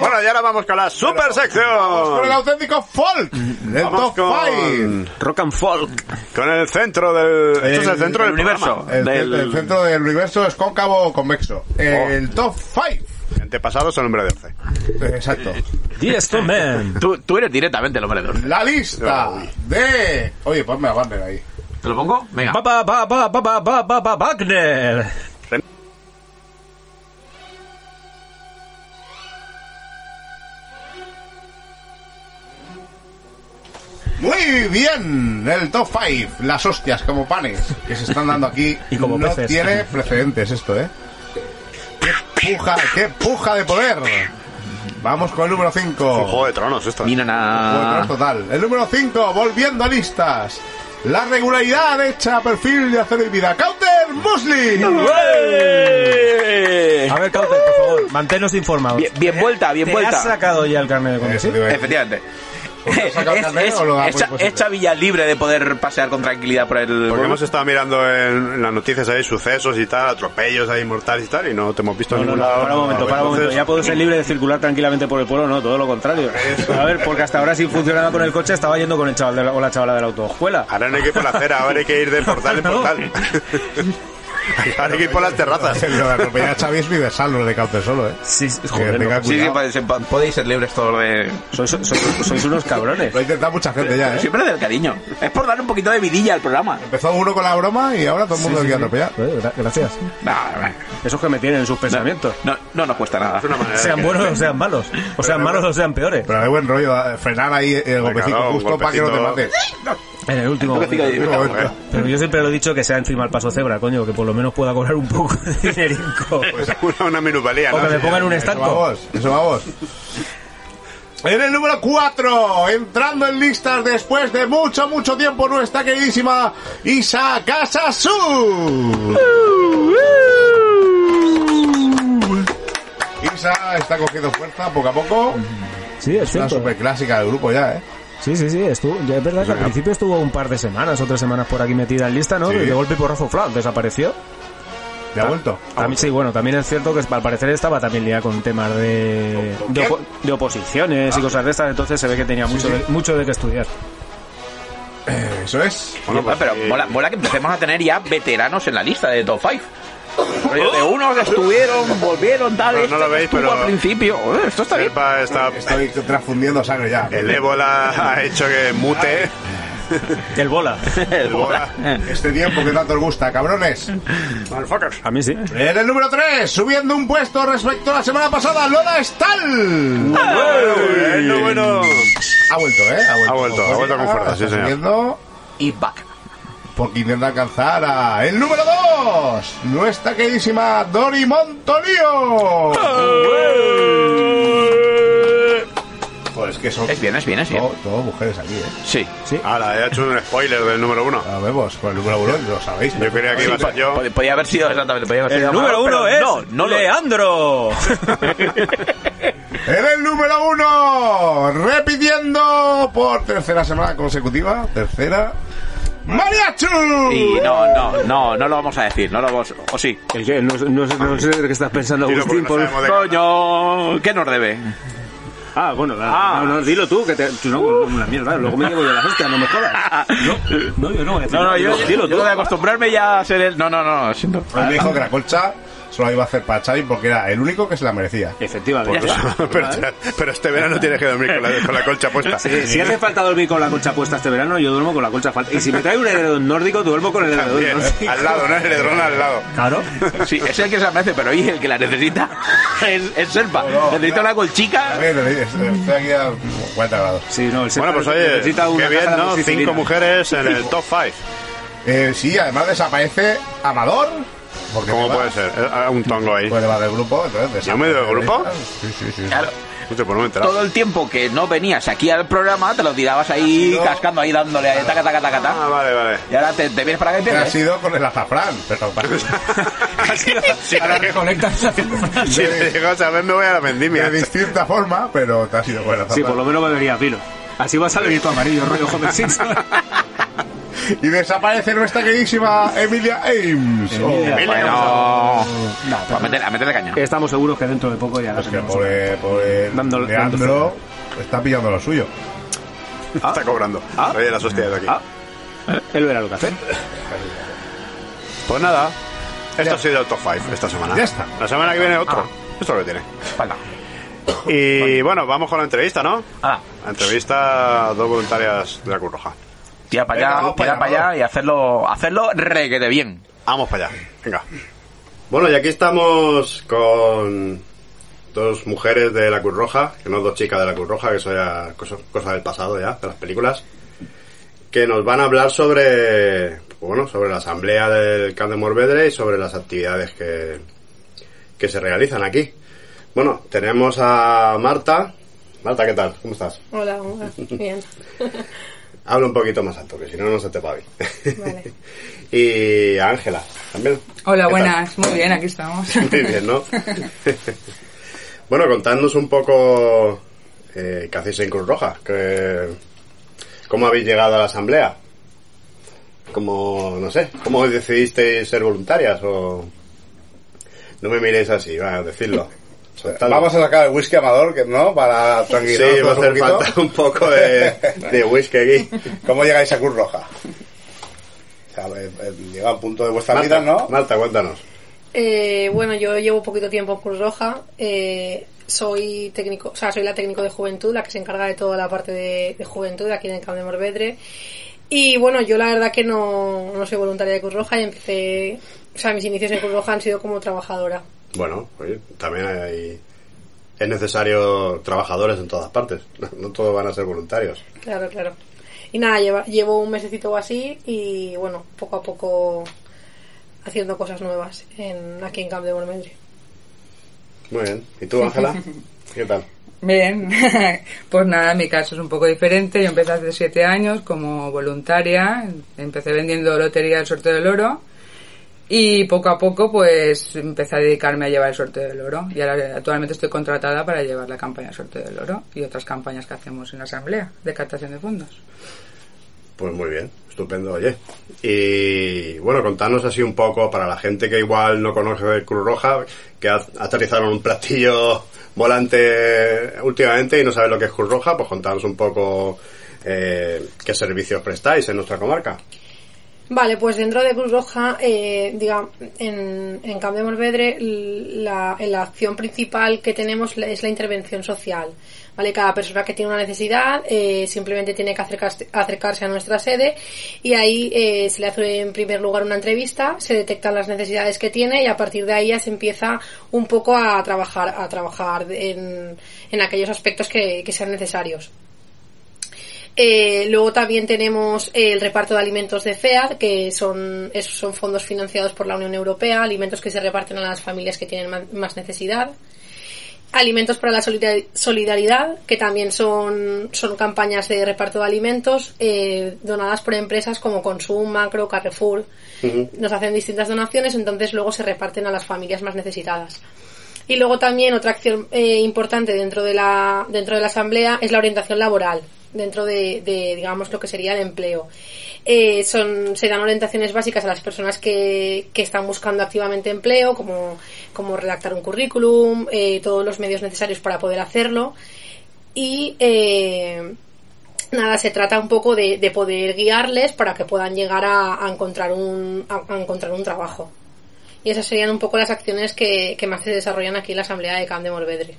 bueno, y ahora vamos con la super
Con el
sección.
auténtico folk del
Vamos
top
con,
5.
Rock and folk.
con el centro del. El, esto es el centro del,
universo.
El,
del...
el, centro del universo es cóncavo o convexo. Oh. El oh. top 5.
Antepasados el hombre de once.
Exacto.
Y esto, man.
Tú, tú, eres directamente el hombre de once.
La lista de. Oye, ponme a Wagner ahí.
¿Te lo pongo? Venga.
Ba, ba, ba, Wagner.
Muy bien, el top 5, las hostias como panes que se están dando aquí.
Y como
no
peces.
tiene precedentes esto, ¿eh? ¡Qué puja, qué puja de poder! Vamos con el número 5.
Un juego de tronos esto.
Mira nada.
total. El número 5, volviendo a listas. La regularidad hecha a perfil de hacer vida. Counter Muslim.
A ver, Cauter, por favor, manténnos informados.
Bien, bien vuelta, bien
¿Te
vuelta.
has sacado ya el carnet de conducir?
Efectivamente.
¿Os has sacado el
Es,
carnet
es,
o lo da por
es,
imposible?
es Chavilla libre de poder pasear con tranquilidad por el
Porque
pueblo.
hemos estado mirando en, en las noticias ahí sucesos y tal, atropellos ahí mortales y tal, y no te hemos visto
No,
en
no,
ningún
no,
lado.
para un momento, para un momento.
Entonces,
Ya puedo ser libre de circular tranquilamente por el pueblo, no, todo lo contrario. A ver, porque hasta ahora si funcionaba con el coche estaba yendo con el chaval de la, o la chavala de la autoescuela.
Ahora no hay que ir por la acera, ahora hay que ir de portal en portal. Ahora hay que ir por las terrazas.
Lo de atropellar a Xavi es universal, lo de Caute solo, ¿eh?
Sí, joder,
tenga
no.
Sí, sí, podéis, ser libres todos de...
sois, sois- sois unos cabrones.
Lo ha intentado mucha gente ya, ¿eh?
Siempre del cariño. Es por dar un poquito de vidilla al programa.
Empezó uno con la broma y ahora todo el mundo
Sí,
quiere atropellar.
Eh, gra- Gracias. Esos que me tienen en sus pensamientos.
No, no nos cuesta nada.
Es una manera de
Sean
que-
buenos o sean malos. O sean malos o sean peores.
Pero de buen rollo, eh, frenar ahí el golpecito justo para que no te mate.
En el último
Último momento.
Pero yo siempre lo he dicho que sea encima el paso cebra, coño, que por lo menos pueda cobrar un poco de dinerico.
Una, una minusvalía,
O
¿no?
que me pongan un
Eso
estanco.
vamos, eso vamos. En el número 4, entrando en listas después de mucho, mucho tiempo, nuestra queridísima Isa Casasu. Isa está cogiendo fuerza poco a poco.
Sí, es
Es una super clásica del grupo ya, ¿eh?
Sí, sí, sí, estuvo, ya es verdad que al principio estuvo un par de semanas o tres semanas por aquí metida en lista, ¿no?
Sí.
De golpe y porrazo, flat, desapareció.
¿Ya ha vuelto?
También, sí, bueno, también es cierto que al parecer estaba también liada con temas de, de, opo- de oposiciones y cosas de estas, entonces se ve que tenía mucho,
sí.
De, mucho de qué estudiar.
Eh, Eso es.
Bueno, pues,
Ah, pero mola, mola que empecemos a tener ya veteranos en la lista de top 5. De unos que estuvieron, volvieron, tal.
No
este
lo veis, pero-
al principio. Eh, Esto está bien.
Está...
Estoy transfundiendo sangre ya.
El ébola ha hecho que mute.
El bola.
El bola.
Este tiempo que tanto os gusta, cabrones.
Motherfuckers.
A mí sí.
En el número 3, subiendo un puesto respecto a la semana pasada, Lola Stahl.
Bueno, bueno.
Ha vuelto, ¿eh?
Ha vuelto, ha vuelto con fuerza, sí, señor.
subiendo
Y back.
Porque intenta alcanzar a el número 2, nuestra queridísima Dori Montolío. Pues que son
Es bien, es bien, es bien.
todo, todo mujeres aquí, ¿eh?
Sí.
Ahora, he hecho un spoiler del número uno.
La vemos, con el número 1 lo sabéis.
Yo creía que iba a ser yo.
Pod- Podía haber sido, exactamente. Podía haber sido
El número uno es
No, no lo
Leandro.
En el número 1, repitiendo por tercera semana consecutiva, tercera, Mariachu.
Y no, no, no, no lo vamos a decir. No lo vamos. O sí.
¿El qué? No, no, no sé de qué estás pensando, Agustín.
porque no
por-
sabemos de qué
Coño, ¿qué nos debe?
Ah, bueno,
Ah.
no, no, dilo tú, que te, tú no, una mierda, luego me llevo yo la hostia, no me jodas. No, no, yo no voy a decir
No, no, yo,
dilo
yo
tú.
de acostumbrarme ya a ser el. No, no, no, siento.
Me dijo que la colcha solo la iba a hacer para Xavi porque era el único que se la merecía.
Efectivamente.
pero, pero este verano tienes que dormir con la, con la colcha puesta.
Sí, si hace falta dormir con la colcha puesta este verano, yo duermo con la colcha falta. Y si me trae un heredón nórdico, duermo con el
Bien,
nórdico.
al lado, ¿no? El edredón al lado.
Claro.
Sí, es el que se la merece, pero hoy el que la necesita es, es Serpa.
No, no,
necesita una colchica.
A ver, estoy aquí a 40 grados.
Sí, no, el
Bueno, pues
Serpa
oye,
necesita una
qué bien, ¿no? Cinco mujeres en el top 5.
Eh, sí, además desaparece Amador. Porque
¿Cómo puede ser? Eh, Un tongo ahí.
Puede va del grupo, entonces
¿Yo me he ido del grupo?
Sí, sí, sí.
Claro,
pues no me
todo el tiempo que no venías aquí al programa, te lo tirabas ahí
sido-
cascando, ahí dándole ahí, taca, taca, taca,
Ah,
taca.
vale, vale.
Y ahora te, te vienes para acá y
Que ha
pierdes.
sido con el azafrán, pero
Sí,
Ahora recolectas la
Sí, te sea, a ver, me voy a la vendimia.
de distinta forma, pero te ha sido con el azafrán.
Sí, por lo menos bebería vino. Así vas a venir tu amarillo, rollo Simpson.
Y desaparece nuestra queridísima Emilia Ames. Oh,
Emilia.
Bueno, a meter, a meterle caña.
Estamos seguros que dentro de poco ya
es que pobre, pobre
Dándole-
Leandro está pillando lo suyo.
Está cobrando.
Ah.
Oye, las hostias de aquí.
Ah. Él verá lo que hace.
Pues nada. Esto ha sido el top 5 esta semana.
Ya está.
La semana que viene otro. Esto es lo que tiene.
Venga.
Y bueno, vamos con la entrevista, ¿no?
Ah,
La entrevista a dos voluntarias de la Cruz Roja.
Tira para
Venga,
allá,
para
tira
allá,
para allá y hacerlo, hacerlo requete bien.
Vamos para allá. Venga. Bueno, y aquí estamos con dos mujeres de la Cruz Roja, que no dos chicas de la Cruz Roja, que eso ya cosa, cosa del pasado ya, de las películas, que nos van a hablar sobre, pues bueno, sobre la asamblea del Camp de Morvedre y sobre las actividades que, que se realizan aquí. Bueno, tenemos a Marta. Marta, ¿qué tal? ¿Cómo estás?
Hola, hola. Bien.
Habla un poquito más alto, que si no, no se te va bien.
Vale.
y Ángela, también.
Hola, buenas. Muy bien, aquí estamos.
Muy bien, ¿no? bueno, contadnos un poco eh, qué hacéis en Cruz Roja. Que, ¿Cómo habéis llegado a la asamblea? ¿Cómo, no sé, cómo decidisteis ser voluntarias? O... No me miréis así, va a decirlo. Soltadlo.
Vamos a sacar el whisky amador, que no, para
Sí,
tranquilizarnos
va a
un
hacer falta un poco de, de whisky aquí.
¿Cómo llegáis a Cruz Roja? O sea, eh, eh, llega a un punto de vuestra
Marta,
vida, ¿no?
Marta, cuéntanos.
Eh, bueno, yo llevo poquito tiempo en Cruz Roja. Eh, soy técnico, o sea, soy la técnico de juventud, la que se encarga de toda la parte de, de juventud aquí en el Camp de Morvedre. Y bueno, yo la verdad que no, no soy voluntaria de Cruz Roja y empecé, o sea, mis inicios en Cruz Roja han sido como trabajadora.
Bueno, oye, también hay... Es necesario trabajadores en todas partes. No todos van a ser voluntarios.
Claro, claro. Y nada, lleva- llevo un mesecito o así y bueno, poco a poco haciendo cosas nuevas en, aquí en Camp de Morvedre.
Muy bien. ¿Y tú, Ángela? ¿Qué tal?
Bien, pues nada, mi caso es un poco diferente. Yo empecé hace siete años como voluntaria, empecé vendiendo lotería del sorteo del oro y poco a poco pues empecé a dedicarme a llevar el sorteo del oro y ahora actualmente estoy contratada para llevar la campaña del sorteo del oro y otras campañas que hacemos en la asamblea de captación de fondos.
Pues muy bien, estupendo, oye. Y bueno, contanos así un poco para la gente que igual no conoce Cruz Roja, que ha- aterrizaron un platillo volante últimamente y no sabe lo que es Cruz Roja, pues contanos un poco eh, qué servicios prestáis en nuestra comarca.
Vale, pues dentro de Cruz Roja, eh, diga, en, en Camp de Morvedre, la, la acción principal que tenemos es la intervención social. ¿Vale? Cada persona que tiene una necesidad eh, simplemente tiene que acercarse, acercarse a nuestra sede y ahí eh, se le hace en primer lugar una entrevista, se detectan las necesidades que tiene y a partir de ahí ya se empieza un poco a trabajar, a trabajar en, en aquellos aspectos que, que sean necesarios. Eh, luego también tenemos el reparto de alimentos de FEAD, que son, esos son fondos financiados por la Unión Europea, alimentos que se reparten a las familias que tienen más necesidad. Alimentos para la solidar- solidaridad, que también son, son campañas de reparto de alimentos eh, donadas por empresas como Consum, Macro, Carrefour. Nos hacen distintas donaciones, entonces luego se reparten a las familias más necesitadas. Y luego también otra acción eh, importante dentro de la dentro de la asamblea es la orientación laboral dentro de, digamos lo que sería el empleo. Eh, son se dan orientaciones básicas a las personas que, que están buscando activamente empleo, como, como redactar un currículum, eh, todos los medios necesarios para poder hacerlo y eh, nada se trata un poco de, de poder guiarles para que puedan llegar a, encontrar un a- encontrar un trabajo. Y esas serían un poco las acciones que, que más se desarrollan aquí en la Asamblea de Camp de Morvedre.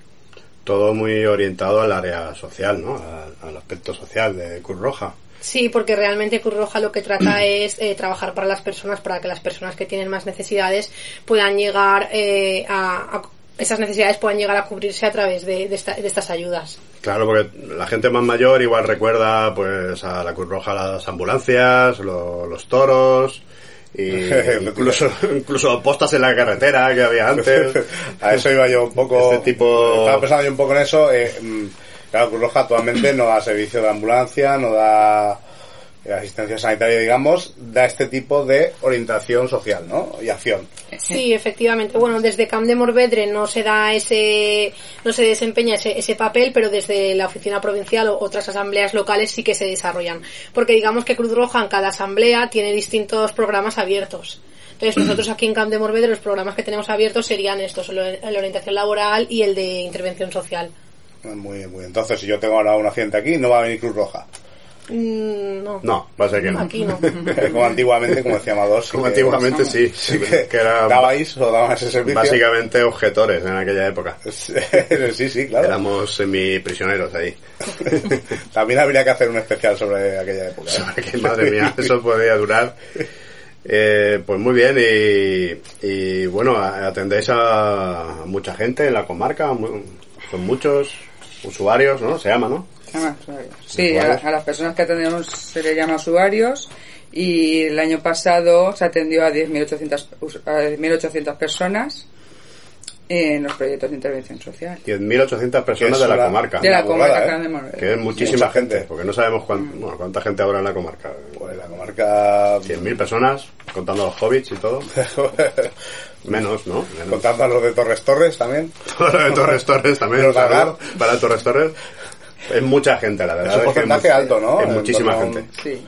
Todo muy orientado al área social, ¿no? Al, al aspecto social de Cruz Roja.
Sí, porque realmente Cruz Roja lo que trata es eh, trabajar para las personas, para que las personas que tienen más necesidades puedan llegar eh, a, a- esas necesidades puedan llegar a cubrirse a través de, de esta- de estas ayudas.
Claro, porque la gente más mayor igual recuerda pues a la Cruz Roja las ambulancias, lo- los toros y incluso incluso postas en la carretera que había antes.
a eso iba yo un poco.
Este tipo-
Estaba pensando yo un poco en eso. eh, mm, claro, Cruz Roja actualmente no da servicio de ambulancia, no da eh, asistencia sanitaria, digamos, da este tipo de orientación social, ¿no? Y acción.
Sí, efectivamente. Bueno, desde Camp de Morvedre no se da ese, no se desempeña ese, ese papel, pero desde la oficina provincial o otras asambleas locales sí que se desarrollan. Porque digamos que Cruz Roja en cada asamblea tiene distintos programas abiertos. Entonces nosotros aquí en Camp de Morvedre los programas que tenemos abiertos serían estos, el de la orientación laboral y el de intervención social.
Muy, muy. Entonces, si yo tengo ahora un accidente aquí, no va a venir Cruz Roja.
Mm, no.
No, va a ser que no.
Aquí no.
Como antiguamente, como decía Amador. sí
Como
que-
antiguamente sí,
sí que,
que era
dabais o daban ese servicio.
básicamente objetores en aquella época.
sí, sí, claro.
Éramos semi-prisioneros ahí.
También habría que hacer un especial sobre aquella época. ¿eh?
que madre mía, eso podría durar. Eh, pues muy bien, y, y bueno, atendéis a mucha gente en la comarca, son muchos usuarios, ¿no? Se llama, ¿no?
Ah, usuarios. Sí, a, a las personas que atendemos se le llama usuarios y el año pasado se atendió a 10.800 us- a 10.800 personas en los proyectos de intervención social.
10.800 personas de la
una-
comarca.
De la comarca
¿eh?
Que es muchísima
Mucha
gente, porque no sabemos cuán- bueno, cuánta gente habrá en la comarca.
Pues la comarca...
100.000 personas, contando los hobbits y todo. Menos, ¿no? Menos.
Contando a los de Torres Torres también.
Todo lo de Torres Torres también.
Los Lagar.
Para Torres Torres. Es mucha gente, la verdad.
Es un
que
porcentaje
mu-
alto, ¿no?
Es muchísima gente.
Sí,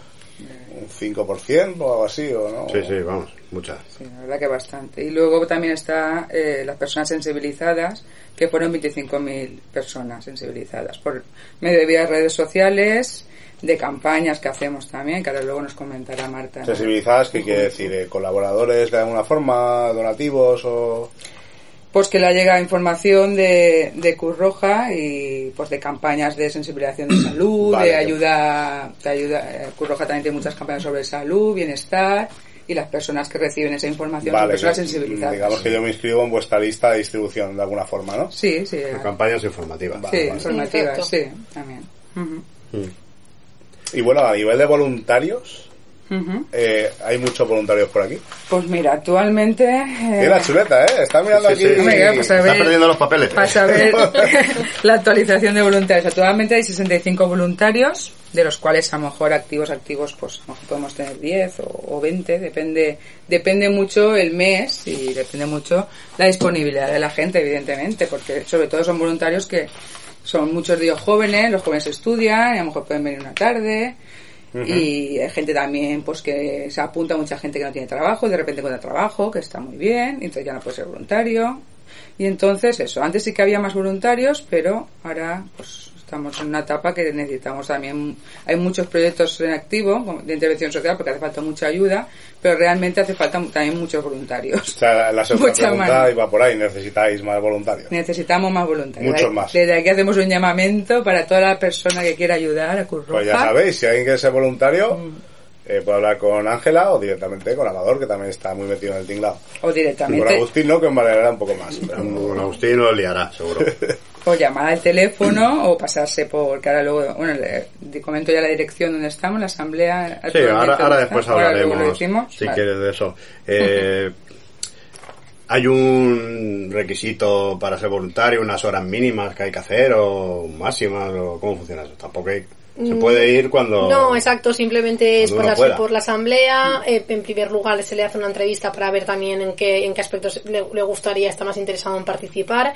Un 5% o algo así, ¿o no?
Sí, sí, vamos, mucha.
sí, la verdad que bastante. Y luego también está eh, las personas sensibilizadas, que fueron 25.000 personas sensibilizadas por medio de vía redes sociales, de campañas que hacemos también, que ahora luego nos comentará Marta. ¿no?
Sensibilizadas, ¿qué quiere decir? Eh, ¿Colaboradores de alguna forma? ¿Donativos? o
Pues que le llega información de, de Cruz Roja y pues de campañas de sensibilización de salud,
Vale.
de ayuda, de ayuda. eh, Cruz Roja también tiene muchas campañas sobre salud, bienestar y las personas que reciben esa información son
Vale,
personas
que-
sensibilizadas.
digamos que yo me inscribo en vuestra lista de distribución de alguna forma, ¿no?
Sí, sí.
Campañas informativas.
sí,
vale.
informativas,
Exacto.
sí, también. Ujú.
Y bueno, a nivel de voluntarios, Eh, hay muchos voluntarios por aquí.
Pues mira, actualmente... eh,
chuleta, ¿eh? Está mirando
Sí,
aquí.
sí.
Pues a
Está perdiendo los papeles.
para saber la actualización de voluntarios. Actualmente hay 65 voluntarios, de los cuales a lo mejor activos, activos, pues a lo mejor podemos tener 10 o, o 20, depende, depende mucho el mes y depende mucho la disponibilidad de la gente, evidentemente, porque sobre todo son voluntarios que son muchos de ellos jóvenes, los jóvenes estudian, y a lo mejor pueden venir una tarde, y hay gente también pues que se apunta mucha gente que no tiene trabajo de repente encuentra trabajo que está muy bien entonces ya no puede ser voluntario. Y entonces eso antes sí que había más voluntarios pero ahora pues estamos en una etapa que necesitamos también hay muchos proyectos en activo de intervención social porque hace falta mucha ayuda pero realmente hace falta también muchos
O
voluntarios
sea, la, segunda
Mucha
pregunta
mano.
iba por ahí. ¿Necesitáis más voluntarios?
necesitamos más voluntarios
Muchos más.
desde aquí hacemos un llamamiento para toda la persona que quiera ayudar a Cruz
Pues ya
Roja.
sabéis, si alguien quiere ser voluntario,
Mm.
eh, puede hablar con Ángela o directamente con Amador, que también está muy metido en el tinglado.
o
Y con
directamente
Agustín no, que me alegrará un poco más. pero-
Con Agustín lo liará, seguro.
o llamar al teléfono o pasarse por que ahora luego bueno le, comento ya la dirección donde estamos la asamblea
Sí, ahora, ahora después
Ahora
hablaremos,
decimos.
si
Vale.
quieres, de eso. Eh, ¿Hay un requisito para ser voluntario, unas horas mínimas que hay que hacer o máximas o cómo funciona eso? Tampoco hay... Se puede ir cuando...
Mm, No, exacto, simplemente es pasarse por la asamblea. eh, en primer lugar, se le hace una entrevista para ver también en qué, en qué aspectos le, le gustaría, está más interesado en participar.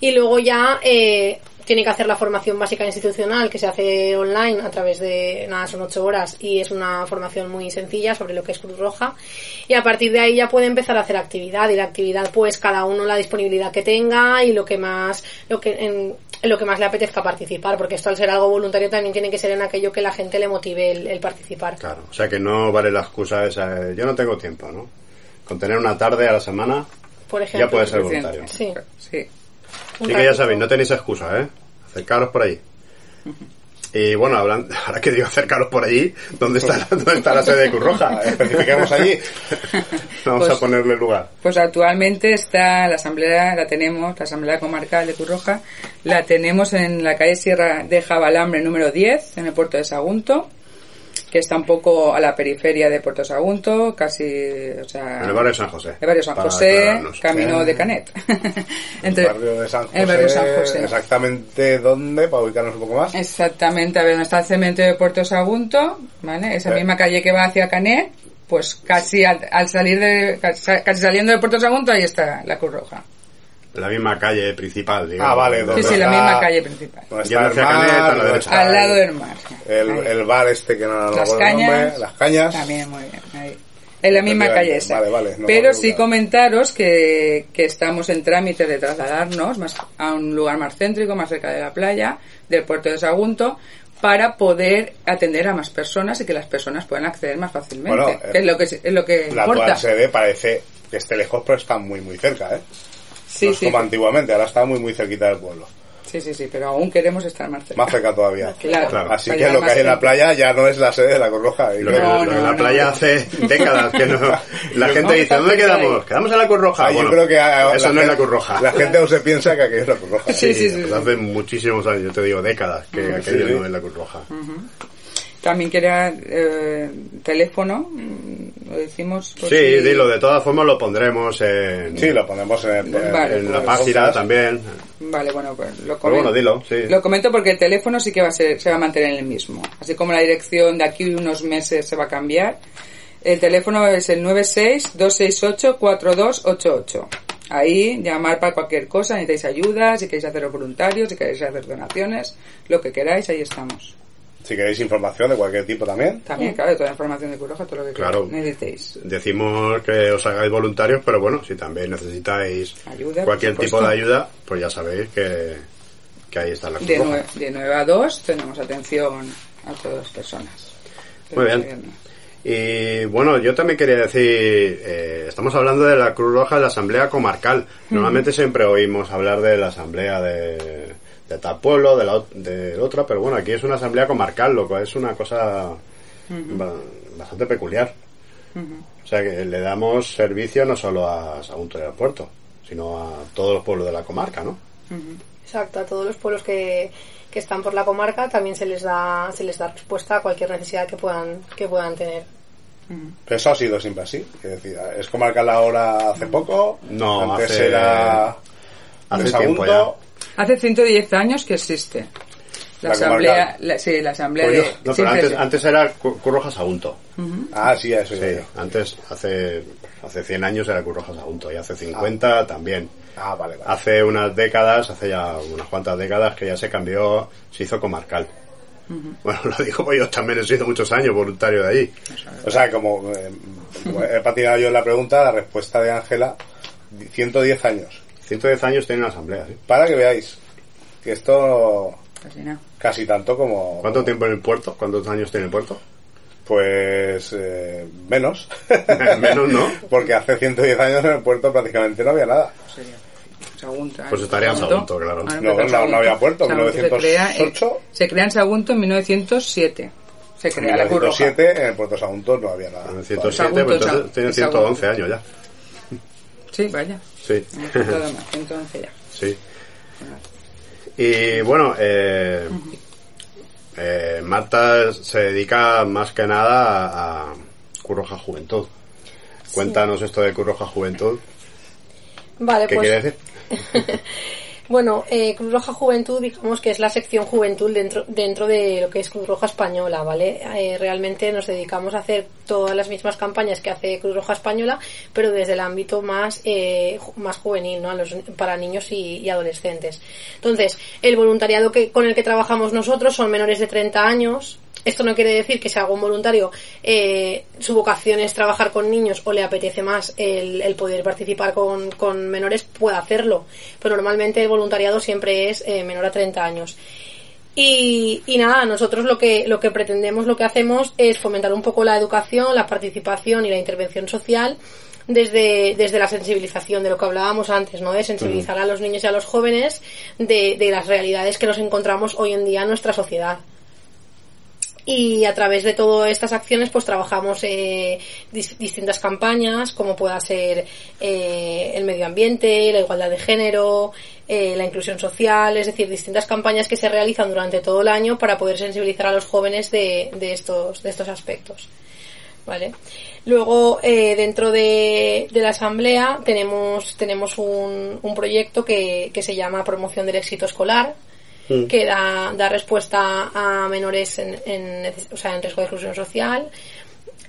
Y luego ya eh, tiene que hacer la formación básica institucional que se hace online a través de, nada, son ocho horas y es una formación muy sencilla sobre lo que es Cruz Roja. Y a partir de ahí ya puede empezar a hacer actividad y la actividad pues cada uno la disponibilidad que tenga y lo que más, lo que en lo que más le apetezca participar, porque esto al ser algo voluntario también tiene que ser en aquello que la gente le motive el, el participar.
Claro, o sea que no vale la excusa esa de, yo no tengo tiempo, ¿no? Con tener una tarde a la semana
Por ejemplo,
ya puede ser voluntario.
Sí.
sí
Así que ya sabéis, no tenéis excusa, ¿eh? Acercaros por allí. Y bueno, hablan, ahora que digo acercaros por allí, ¿dónde está, la- dónde está la sede de Cruz Roja?
Especifiquemos allí.
Vamos
Pues-
a ponerle lugar.
Pues actualmente está la asamblea, la tenemos, la asamblea comarcal de Cruz Roja, la tenemos en la calle Sierra de Jabalambre número 10, en el puerto de Sagunto, que está un poco a la periferia de Puerto Sagunto, casi, o sea...
En el barrio de San José.
El barrio San José, camino de Canet.
El barrio de San José.
El barrio de San José.
Exactamente dónde, para ubicarnos un poco más.
Exactamente, a ver, donde está el cementerio de Puerto Sagunto, ¿vale? Esa misma calle que va hacia Canet, pues casi al, al salir de, casi saliendo de Puerto Sagunto, ahí está la Cruz Roja.
La misma calle principal, digamos.
Ah, vale,
Sí,
¿Dónde
sí, la
está?
misma calle principal.
¿Dónde
Yendo
está el
hacia Canet, a la
mar? ¿Dónde
derecha.
está
Al
el-
lado del mar.
El,
Ahí.
el bar este que no,
Las
acuerdo el nombre,
cañas.
las cañas.
También, muy bien. ahí. En la misma
Efectivamente,
calle esa.
vale, vale, no
Pero sí comentaros que, que estamos en trámite de trasladarnos más a un lugar más céntrico, más cerca de la playa, del puerto de Sagunto, para poder atender a más personas y que las personas puedan acceder más fácilmente.
Bueno,
que es lo que, es lo que
La
importa.
actual sede parece que esté lejos, pero está muy, muy cerca, ¿eh?
Sí,
no es
sí,
como antiguamente, ahora está muy, muy cerquita del pueblo.
sí, sí, sí, pero aún queremos estar más cerca.
Más cerca todavía.
Claro,
Claro.
Así que lo que hay en la playa ya no es la sede de la Cruz Roja. Y
No,
lo que
no,
la playa
no.
hace décadas que no. La
Yo-
gente
no,
dice, ¿dónde quedamos?
ahí.
Quedamos en la Cruz Roja.
Ah, yo creo que a-
eso no es la Cruz Roja.
La gente aún se piensa que aquello es la Cruz Roja.
Sí, sí, sí, sí.
Hace muchísimos años, yo te digo décadas, que aquello no es la Cruz Roja.
También quería eh, teléfono, mm, lo decimos. por
Sí, dilo, de todas formas lo pondremos en,
Sí, lo ponemos en,
Vale,
en
pues,
la página también.
Vale, bueno, pues lo
Pero
comento.
bueno, dilo, sí.
Lo comento porque el teléfono sí que va a ser, se va a mantener el mismo. Así como la dirección de aquí unos meses se va a cambiar. El teléfono es el 96-268-4288. Ahí llamar para cualquier cosa, necesitáis ayuda, si queréis hacer voluntarios, si queréis hacer donaciones, lo que queráis, ahí estamos.
Si queréis información de cualquier tipo también.
También, claro, toda la información de Curoja, todo lo que
Claro.
necesitéis.
Decimos que os hagáis voluntarios, pero bueno, si también necesitáis
Ayuda,
cualquier tipo de ayuda, pues ya sabéis que, que ahí está la Cruz
De,
Roja.
nue- de 9 a 2 tenemos atención a todas las personas.
Muy bien. Y bueno, yo también quería decir, eh, estamos hablando de la Cruz Roja de la Asamblea Comarcal. Normalmente siempre oímos hablar de la Asamblea de, de tal pueblo, de la de otra, pero bueno, aquí es una Asamblea Comarcal, lo cual es una cosa ba- bastante peculiar. O sea que le damos servicio no solo a Sagunto al puerto, sino a todos los pueblos de la comarca, ¿no?
Exacto, a todos los pueblos que, que están por la comarca también se les da se les da respuesta a cualquier necesidad que puedan que puedan tener.
Pero eso ha sido siempre así. Es decir, es comarcal ahora hace poco.
No,
antes
hace-
era.
hace tiempo
Sagunto.
Hace 110 años que existe. La,
La
asamblea, la- sí, la asamblea
Pues
de...
yo- no, pero antes, antes era Cu- Cruz Roja Sagunto.
Ah, sí, eso
Sí, antes, hace, hace 100 años era Cruz Roja Sagunto y hace 50 también.
Ah, vale, vale.
Hace unas décadas, hace ya unas cuantas décadas que ya se cambió, se hizo comarcal. Bueno, lo digo porque yo también he sido muchos años voluntario de allí.
O sea, como, eh, como he patinado yo en la pregunta, la respuesta de Ángela, 110 años.
110 años tiene una asamblea, ¿sí?
Para que veáis que esto
Casi nada.
casi tanto como...
¿Cuánto tiempo en el puerto? ¿Cuántos años tiene el puerto?
Pues eh, menos.
Menos, ¿no?
Porque hace 110 años en el puerto prácticamente no había nada.
Sería Sagunto.
Pues estaría en Sagunto, claro.
Ah,
No,
pues
no, no había puerto,
Sagunto se crea, en-
1908.
Se crea en Sagunto en 1907. Se
En
crea la Cruz Roja.
1907 en el puerto Sagunto no había nada.
En 107,
Sagunto,
pues entonces
Sa-
tiene
Sagunto.
111 años ya.
Sí, vaya.
Sí.
Más, 111 ya.
Sí. Y bueno, eh, eh, Marta se dedica más que nada a, a Curroja Juventud. Cuéntanos esto de Curroja Juventud.
Vale,
¿Qué
pues
quiere decir?
Bueno, eh, Cruz Roja Juventud, digamos que es la sección juventud dentro, dentro de lo que es Cruz Roja Española, ¿vale? Eh, realmente nos dedicamos a hacer todas las mismas campañas que hace Cruz Roja Española, pero desde el ámbito más, eh, más juvenil, ¿no? Los- para niños y, y adolescentes. Entonces, el voluntariado que, con el que trabajamos nosotros son menores de 30 años. Esto no quiere decir que si algún voluntario eh, su vocación es trabajar con niños o le apetece más el, el poder participar con, con menores, pueda hacerlo. Pero normalmente el voluntariado siempre es eh, menor a 30 años. Y, y nada, nosotros lo que, lo que pretendemos, lo que hacemos es fomentar un poco la educación, la participación y la intervención social desde, desde la sensibilización de lo que hablábamos antes, ¿no? De sensibilizar a los niños y a los jóvenes de, de las realidades que nos encontramos hoy en día en nuestra sociedad y a través de todas estas acciones pues trabajamos eh, dis- distintas campañas como pueda ser eh, el medio ambiente, la igualdad de género, eh, la inclusión social, es decir, distintas campañas que se realizan durante todo el año para poder sensibilizar a los jóvenes de, de estos, de estos aspectos. ¿Vale? Luego, eh, dentro de, de la asamblea tenemos, tenemos un, un proyecto que, que se llama Promoción del Éxito Escolar, que da, da respuesta a menores en, en, o sea, en riesgo de exclusión social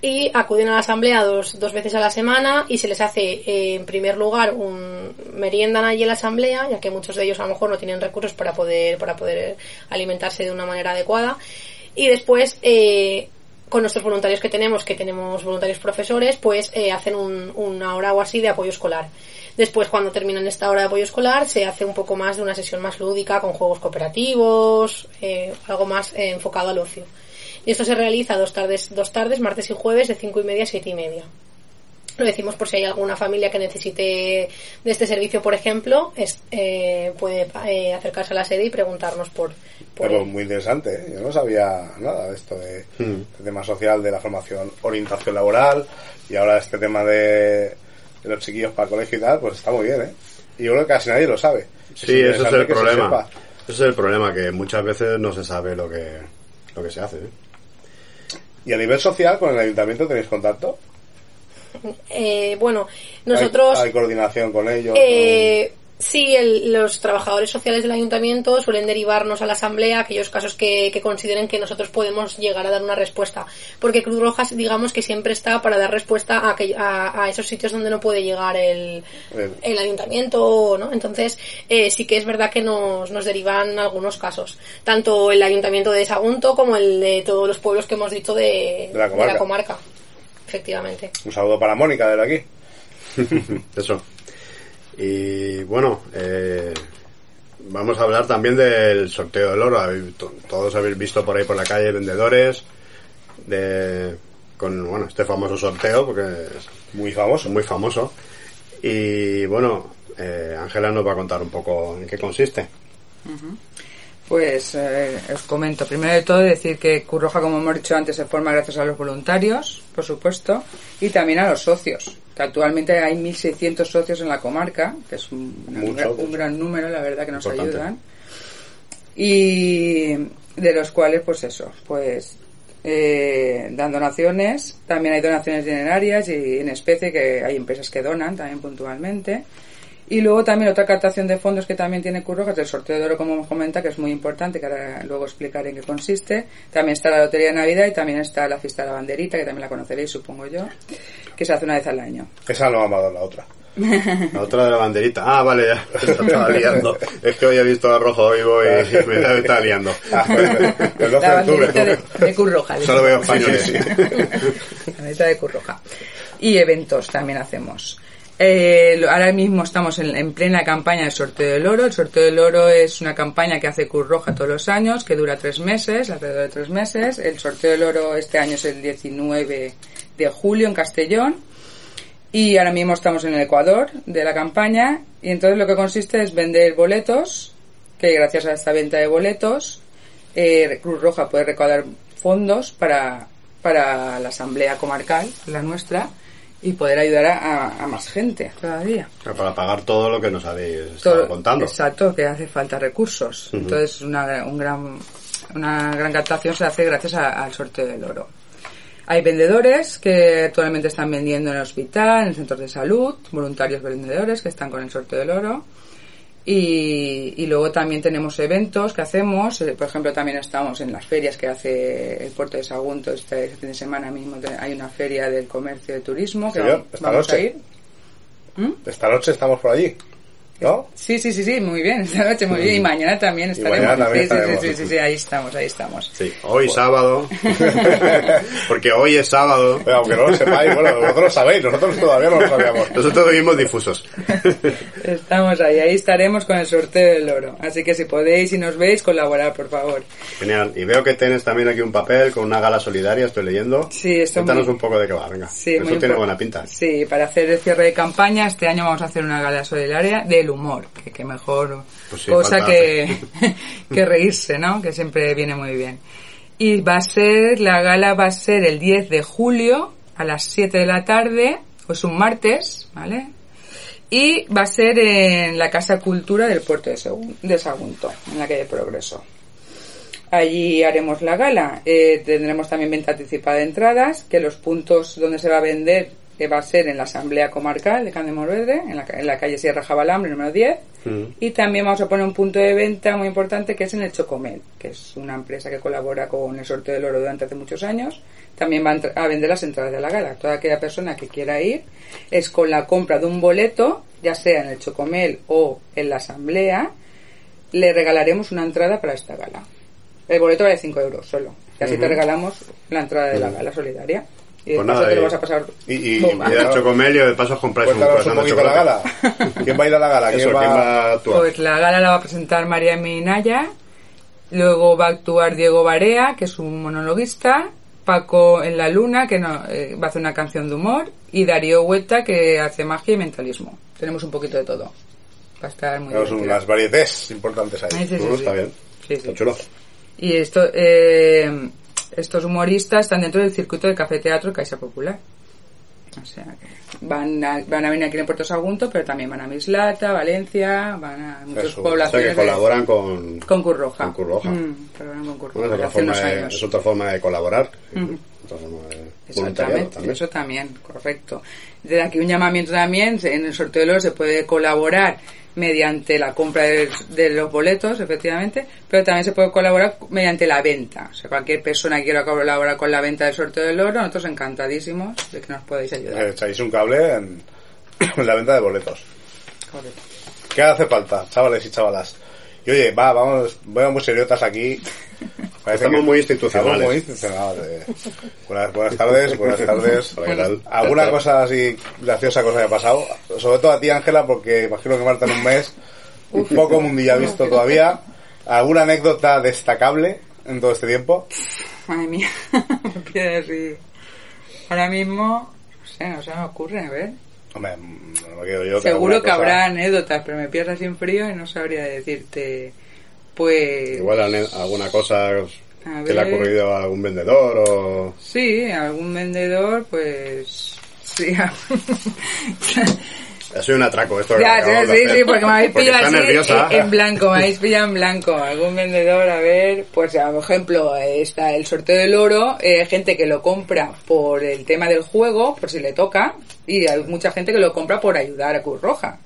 y acuden a la asamblea dos, dos veces a la semana y se les hace eh, en primer lugar un meriendan allí en la asamblea ya que muchos de ellos a lo mejor no tienen recursos para poder para poder alimentarse de una manera adecuada y después eh, con nuestros voluntarios que tenemos que tenemos voluntarios profesores pues eh, hacen un- una hora o así de apoyo escolar Después, cuando terminan esta hora de apoyo escolar, se hace un poco más de una sesión más lúdica con juegos cooperativos, eh, algo más eh, enfocado al ocio. Y esto se realiza dos tardes, dos tardes, martes y jueves, de cinco y media a siete y media. Lo decimos por si hay alguna familia que necesite de este servicio, por ejemplo, es- eh, puede eh, acercarse a la sede y preguntarnos por, por
Pero
él.
muy interesante, ¿eh? yo no sabía nada de esto de, del tema social, de la formación, orientación laboral y ahora este tema de, de los chiquillos para el colegio y tal, pues está muy bien, ¿eh? Y yo creo que casi nadie lo sabe.
Sí, ese es
interesante
el
que se
problema.
sepa.
Ese es el problema, que muchas veces no se sabe lo que, lo que se hace. ¿eh?
¿Y a nivel social con el ayuntamiento tenéis contacto?
Eh, bueno,
¿Hay-
nosotros...
¿Hay, coordinación con ellos?
Eh, sí, el- los trabajadores sociales del ayuntamiento suelen derivarnos a la asamblea aquellos casos que, que consideren que nosotros podemos llegar a dar una respuesta. Porque Cruz Roja, digamos que siempre está para dar respuesta a, aquell- a, a esos sitios donde no puede llegar el,
El-
ayuntamiento, ¿no? Entonces, eh, sí que es verdad que nos, nos derivan algunos casos. Tanto el ayuntamiento de Sagunto como el de todos los pueblos que hemos dicho de,
De la comarca.
comarca. Efectivamente.
Un saludo para Mónica desde aquí.
Eso. Y bueno, eh, vamos a hablar también del sorteo del oro. Todos habéis visto por ahí por la calle vendedores de con bueno este famoso sorteo porque es
Muy famoso.
muy famoso. Y bueno, eh, Ángela nos va a contar un poco en qué consiste.
Pues eh, os comento. Primero de todo decir que Curroja, como hemos dicho antes, se forma gracias a los voluntarios, por supuesto, y también a los socios. Actualmente hay 1.600 socios en la comarca, que es un,
Mucho,
gran número, la verdad, que nos
Importante.
ayudan. Y de los cuales, pues eso, pues eh, dan donaciones. También hay donaciones dinerarias y en especie, que hay empresas que donan también puntualmente. Y luego también otra captación de fondos que también tiene Curro, que es el sorteo de oro, como nos comenta, que es muy importante, que ahora luego explicaré en qué consiste. También está la Lotería de Navidad y también está la fiesta de la banderita, que también la conoceréis, supongo yo, que se hace una vez al año.
Esa no ha dado la otra.
La otra de la banderita. Ah, vale, ya. Estaba liando. Es que hoy he visto a Rojo Vivo y me me estaba liando.
Ah, el 12
La
de octubre.
de, de Curroja.
Solo veo españoles.
La banderita de Curroja. Y eventos también hacemos. Eh, ahora mismo estamos en, en plena campaña del sorteo del oro. El sorteo del oro es una campaña que hace Cruz Roja todos los años, que dura tres meses, alrededor de tres meses. El sorteo del oro este año es el 19 de julio en Castellón. Y ahora mismo estamos en el Ecuador de la campaña. Y entonces lo que consiste es vender boletos, que gracias a esta venta de boletos, eh, Cruz Roja puede recaudar fondos para, para la asamblea comarcal, la nuestra, y poder ayudar a, a- más gente todavía.
Para pagar todo lo que nos habéis estado
Todo-
contando.
Exacto, que hace falta recursos. Entonces, una, un gran, una gran captación se hace gracias a- al sorteo del oro. Hay vendedores que actualmente están vendiendo en el hospital, en centros de salud, voluntarios vendedores que están con el sorteo del oro. Y, y luego también tenemos eventos que hacemos, eh, por ejemplo también estamos en las ferias que hace el puerto de Sagunto este fin de semana mismo hay una feria del comercio y de turismo que vamos,
esta
vamos a
noche.
ir. ¿Mm?
Esta noche estamos por allí. ¿No?
Sí, sí, sí, sí, muy bien, esta noche muy bien y mañana también estaremos.
mañana también
sí, sí,
estaremos.
sí, sí, sí, sí, ahí estamos, ahí estamos.
Sí, hoy sábado. Porque hoy es sábado.
Pero aunque no lo sepáis, bueno, vosotros lo sabéis, nosotros todavía no lo sabíamos.
Nosotros vivimos difusos.
Estamos ahí, ahí estaremos con el sorteo del oro. Así que si podéis y nos veis, colaborar, por favor.
Genial. Y veo que tienes también aquí un papel con una gala solidaria, estoy leyendo.
Sí, esto
Cuéntanos
muy-
un poco de qué va, venga.
Sí,
Eso tiene buena pinta.
Sí, para hacer el cierre de campaña, este año vamos a hacer una gala solidaria del humor, que, que mejor
Pues sí,
cosa que reírse, ¿no? Que siempre viene muy bien. Y va a ser, la gala va a ser el 10 de julio a las 7 de la tarde, pues un martes, ¿vale? Y va a ser en la Casa Cultura del Puerto de, Segun- de Sagunto, en la calle Progreso. Allí haremos la gala. Eh, tendremos también venta anticipada de entradas, que los puntos donde se va a vender eh, va a ser en la Asamblea Comarcal de Candemorvedre, en la, en la calle Sierra Jabalambre, número 10.
Mm.
Y también vamos a poner un punto de venta muy importante que es en el Chocomel, que es una empresa que colabora con el sorteo del oro durante hace muchos años. También va a, a vender las entradas de la gala. Toda aquella persona que quiera ir es con la compra de un boleto, ya sea en el Chocomel o en la Asamblea, le regalaremos una entrada para esta gala. El boleto vale 5 euros solo. Y así te regalamos la entrada de la gala solidaria. Y de
Pues nada,
te lo vas a pasar
Y, y.
Y al chocomelio, de paso os compráis un
cuéntanos un
croissant de
poquito la gala. ¿Quién va a ir a la gala? ¿Quién
Eso,
va...
¿quién va a actuar?
Pues la gala la va a presentar María Minaya, luego va a actuar Diego Barea, que es un monologuista, Paco en la Luna, que no- eh, va a hacer una canción de humor, y Darío Huerta, que hace magia y mentalismo. Tenemos un poquito de todo. Va a estar muy
Tenemos
divertido.
unas variedades importantes ahí.
Sí, sí, sí,
No,
sí.
está bien.
Sí, sí.
Está chulo.
Y esto, eh, estos humoristas están dentro del circuito de Café Teatro Caixa Popular. O sea, que van a, van a venir aquí en Puerto Sagunto, pero también van a Mislata, Valencia, van a muchas
Eso,
O sea
poblaciones.
que colaboran con...
de- con Curroja.
con Curroja.
Mm, colaboran con Curroja.
Bueno, es, otra forma de, es otra forma de colaborar.
Ujú.
De voluntariado
Exactamente,
también.
eso también, correcto. Desde aquí un llamamiento también, en el sorteo del oro se puede colaborar mediante la compra de, de los boletos, efectivamente, pero también se puede colaborar mediante la venta. O sea, cualquier persona que quiera colaborar con la venta del sorteo del oro, nosotros encantadísimos de que nos podáis ayudar.
Eh, Echáis un cable en, en la venta de boletos.
Correcto.
¿Qué hace falta, chavales y chavalas? Y oye, va, vamos, veo muy seriotas aquí. Parece
Estamos
que-
muy institucionales.
Estamos muy institucionales. Buenas, buenas tardes, buenas tardes. ¿Alguna cosa así graciosa que os haya pasado? Sobre todo a ti, Ángela, porque imagino que Marta en un mes Poco mundillo ha visto todavía. ¿Alguna anécdota destacable en todo este tiempo?
Madre mía, me así. Ahora mismo, no sé, no se me ocurre, a ver.
Hombre, no me quedo yo.
Seguro que
cosa-
habrá anécdotas, pero me pierdo así en frío y no sabría decirte. Pues.
Igual alguna cosa
A
que le ha ocurrido a algún vendedor o...
Sí, algún vendedor, pues. Sí,
Ha sido un atraco esto. que
Ya,
acabamos
sí, porque me habéis pillado
está
así
nerviosa.
en, blanco, me habéis pillado en blanco. Algún vendedor, a ver, pues por ejemplo, está el sorteo del oro, eh, gente que lo compra por el tema del juego, por si le toca, y hay mucha gente que lo compra por ayudar a Cruz Roja.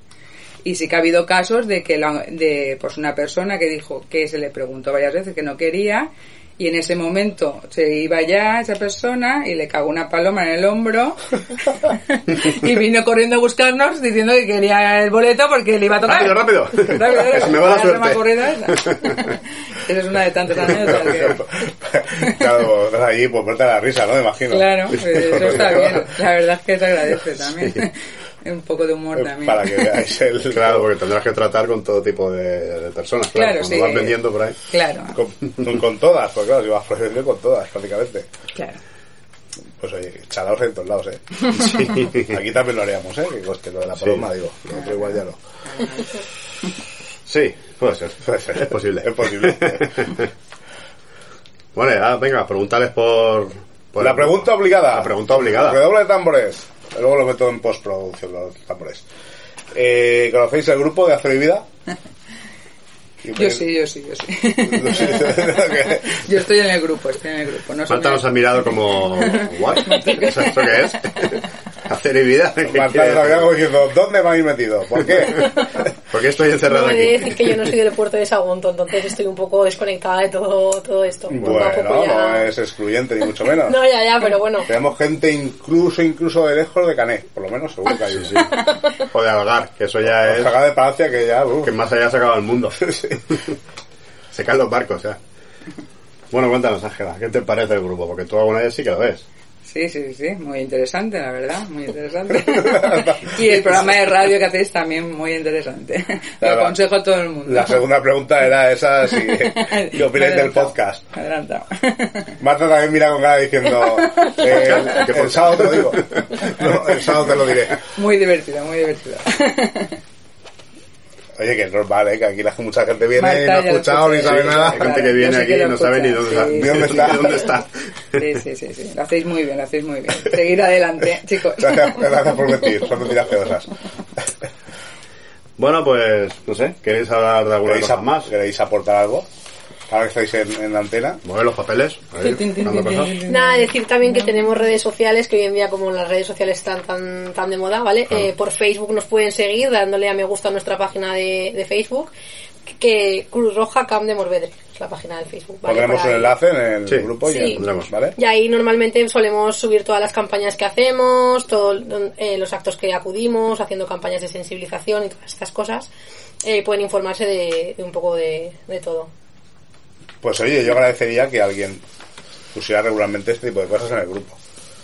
Y sí que ha habido casos de que la- de pues una persona que dijo que se le preguntó varias veces que no quería y en ese momento se iba ya esa persona y le cagó una paloma en el hombro y vino corriendo a buscarnos diciendo que quería el boleto porque le iba a tocar.
Rápido, rápido.
Rápido,
se me va la suerte.
esa. Esa es una de tantas anécdotas que...
Claro, estás allí, pues muerta la risa, ¿no? Me imagino.
Claro, eso está bien. La verdad es que se agradece también. Un poco de humor también.
Para que veáis el...
Claro, porque tendrás que tratar con todo tipo de, de personas. Claro,
Claro,
cuando
sí.
vas vendiendo por ahí.
Claro,
Con, con todas, pues claro, si vas vender con todas, prácticamente.
claro.
Pues oye, chalaos en todos lados, ¿eh? Aquí también lo haríamos, ¿eh? Que coste lo de la paloma, digo. Lo otro igual ya no.
Sí, puede ser.
Puede ser.
Es posible.
Es posible.
bueno, ya, venga, preguntarles por... por
La pregunta obligada.
La pregunta obligada.
Redoble de tambores. Luego lo meto en postproducción, los tambores. Eh, ¿Conocéis el grupo de Acero y Vida?
Yo sí, yo sí, yo sí. Yo estoy en el grupo, estoy en el grupo. No
Marta nos ha mirado como... ¿What? ¿Eso ¿Esto qué es? Vida. ¿Qué
Marta diciendo, ¿dónde me habéis metido? ¿Por qué?
¿Por qué estoy
No
encerrado
de
aquí?
decir que yo no soy del puerto de Sagunto, entonces estoy un poco desconectada de todo, todo esto.
Bueno,
poco ya-
no es excluyente, ni mucho menos.
No, ya, ya, pero bueno.
Tenemos gente incluso, incluso de lejos de Canet, por lo menos seguro que hay
Sí, sí. O de Algar, que eso ya es...
Saca de Palacia que ya... uf.
Que más allá se acaba el mundo. Se caen los barcos, ya. Bueno, cuéntanos, Ángela, ¿qué te parece el grupo? Porque tú alguna vez sí que lo ves.
Sí, sí, sí, muy interesante, la verdad, muy interesante. y el programa de radio que hacéis también muy interesante. Lo
Claro.
aconsejo a todo el mundo.
La segunda pregunta era esa, si, ¿qué opináis del podcast?
Adelantado.
Marta también mira con cara diciendo, eh,
¿Qué
el,
podcast?
sábado te lo digo. No, el sábado te lo diré.
Muy divertido, muy divertido.
Oye, que es normal, ¿eh? que aquí la, mucha gente viene
Marta
y no ha escuchado ni sabe
sí,
nada.
Hay gente que viene aquí y no sabe ni dónde,
sí,
dónde
sí.
dónde está.
Sí, sí, sí, sí. Lo hacéis muy bien, lo hacéis muy bien. Seguir adelante, chicos.
Gracias, gracias por mentir, son mentiras feosas.
Bueno, pues, no sé, ¿queréis hablar de alguna
¿Queréis,
cosa más?
¿Queréis aportar algo? Ahora que estáis en, en la antena.
Mover los papeles.
Nada, decir también que tenemos redes sociales, que hoy en día como las redes sociales están tan, tan de moda, ¿vale? Eh, por Facebook nos pueden seguir dándole a me gusta a nuestra página de, de Facebook, que Cruz Roja Camp de Morvedre, es la página de Facebook, ¿vale?
Pondremos
ahí.
enlace en el
Sí,
grupo y
sí.
en-
Pondremos.
¿vale?
Y ahí normalmente solemos subir todas las campañas que hacemos, todos eh, los actos que acudimos, haciendo campañas de sensibilización y todas estas cosas. Eh, pueden informarse de, de un poco de, de todo.
Pues oye, yo agradecería que alguien pusiera regularmente este tipo de cosas en el grupo.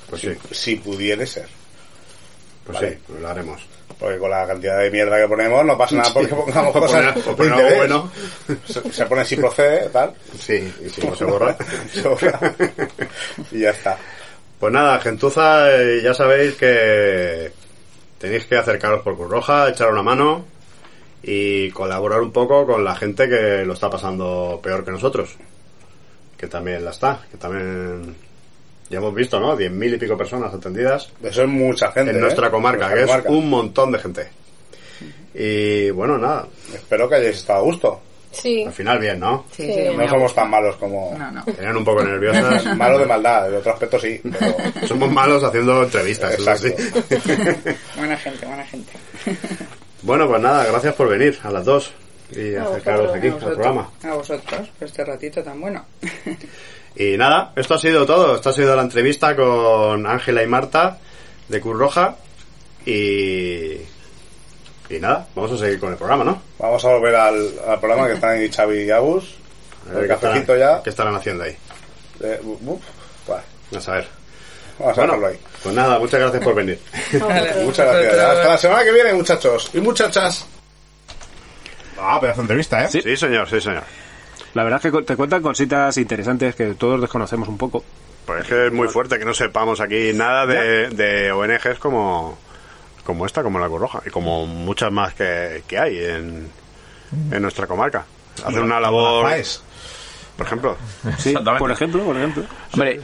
Pues sí,
Si pudiera ser.
pues
Vale.
sí, pues lo haremos.
Porque con la cantidad de mierda que ponemos no pasa nada porque pongamos
O
cosas
poner- o
de
poner
interés.
bueno.
Se, se pone si procede, tal.
Sí, y si no se borra.
Se borra. y ya está.
Pues nada, gentuza, eh, ya sabéis que tenéis que acercaros por Cruz Roja, echar una mano y colaborar un poco con la gente que lo está pasando peor que nosotros. Que también la está, que también ya hemos visto, ¿no? Diez mil y pico personas atendidas
Eso es mucha gente.
en
¿eh?
nuestra comarca,
Nuestra
que
comarca.
es un montón de gente. Y bueno, nada,
Espero que hayáis estado a gusto.
Sí.
al final bien, ¿no?
Sí,
Sí.
No
a
somos tan malos como...
No, no.
Tenían un poco nerviosas.
Malos de maldad, de otro aspecto sí. Pero...
Somos malos haciendo entrevistas, eso sí.
Exacto.
Buena gente, buena gente.
Bueno, pues nada, gracias por venir a las dos y
A
acercaros
vosotros,
aquí
A
al programa.
a vosotros, por este ratito tan bueno.
Y nada, esto ha sido todo. Esto ha sido la entrevista con Ángela y Marta de Cruz Roja. Y. Y nada, vamos a seguir con el programa, ¿no?
Vamos a volver al, al programa que están ahí Xavi y Agus.
A ver
El
qué
cafecito
estarán-
ya.
¿Qué estarán haciendo ahí?
Eh, uf, vale.
A saber.
Vamos a dejarlo ahí.
Pues nada, muchas gracias por venir.
Vale,
Muchas gracias. Hasta la semana que viene, muchachos y muchachas. Ah, pedazo de entrevista, ¿eh?
Sí, señor, sí, señor.
La verdad es que te cuentan cositas interesantes que todos desconocemos un poco.
Pues es que es muy fuerte que no sepamos aquí nada de, de ONGs como, como esta, como la Cruz Roja, y como muchas más que, que hay en, en nuestra comarca. Hacen una labor,
Faes.
Por ejemplo,
Sí, por ejemplo, por ejemplo.
Hombre,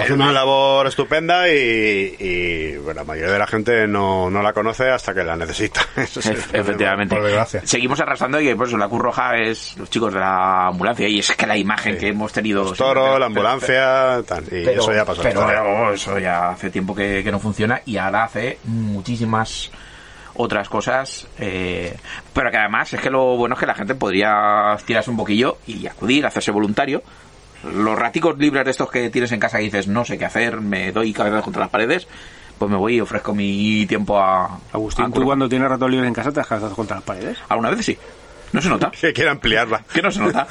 hacen una labor estupenda y, y, bueno, la mayoría de la gente no, no la conoce hasta que la necesita. Eso sí,
Ef- efectivamente.
por desgracia.
Seguimos arrastrando y pues la Cruz Roja es los chicos de la ambulancia y es que la imagen que hemos tenido
Los toros, la ambulancia, tal, y
pero,
eso ya pasó.
pero pero eso ya hace tiempo que, que no funciona y ahora hace muchísimas otras cosas eh, pero que además es que lo bueno es que la gente podría tirarse un poquillo y acudir hacerse voluntario. Los raticos libres de estos que tienes en casa y dices no sé qué hacer me doy cabezas contra las paredes pues me voy y ofrezco mi tiempo a
Agustín,
a
tú cuando tienes ratos libres en casa te has casado contra las paredes.
alguna vez sí no se nota
Que quiere ampliarla.
que no se nota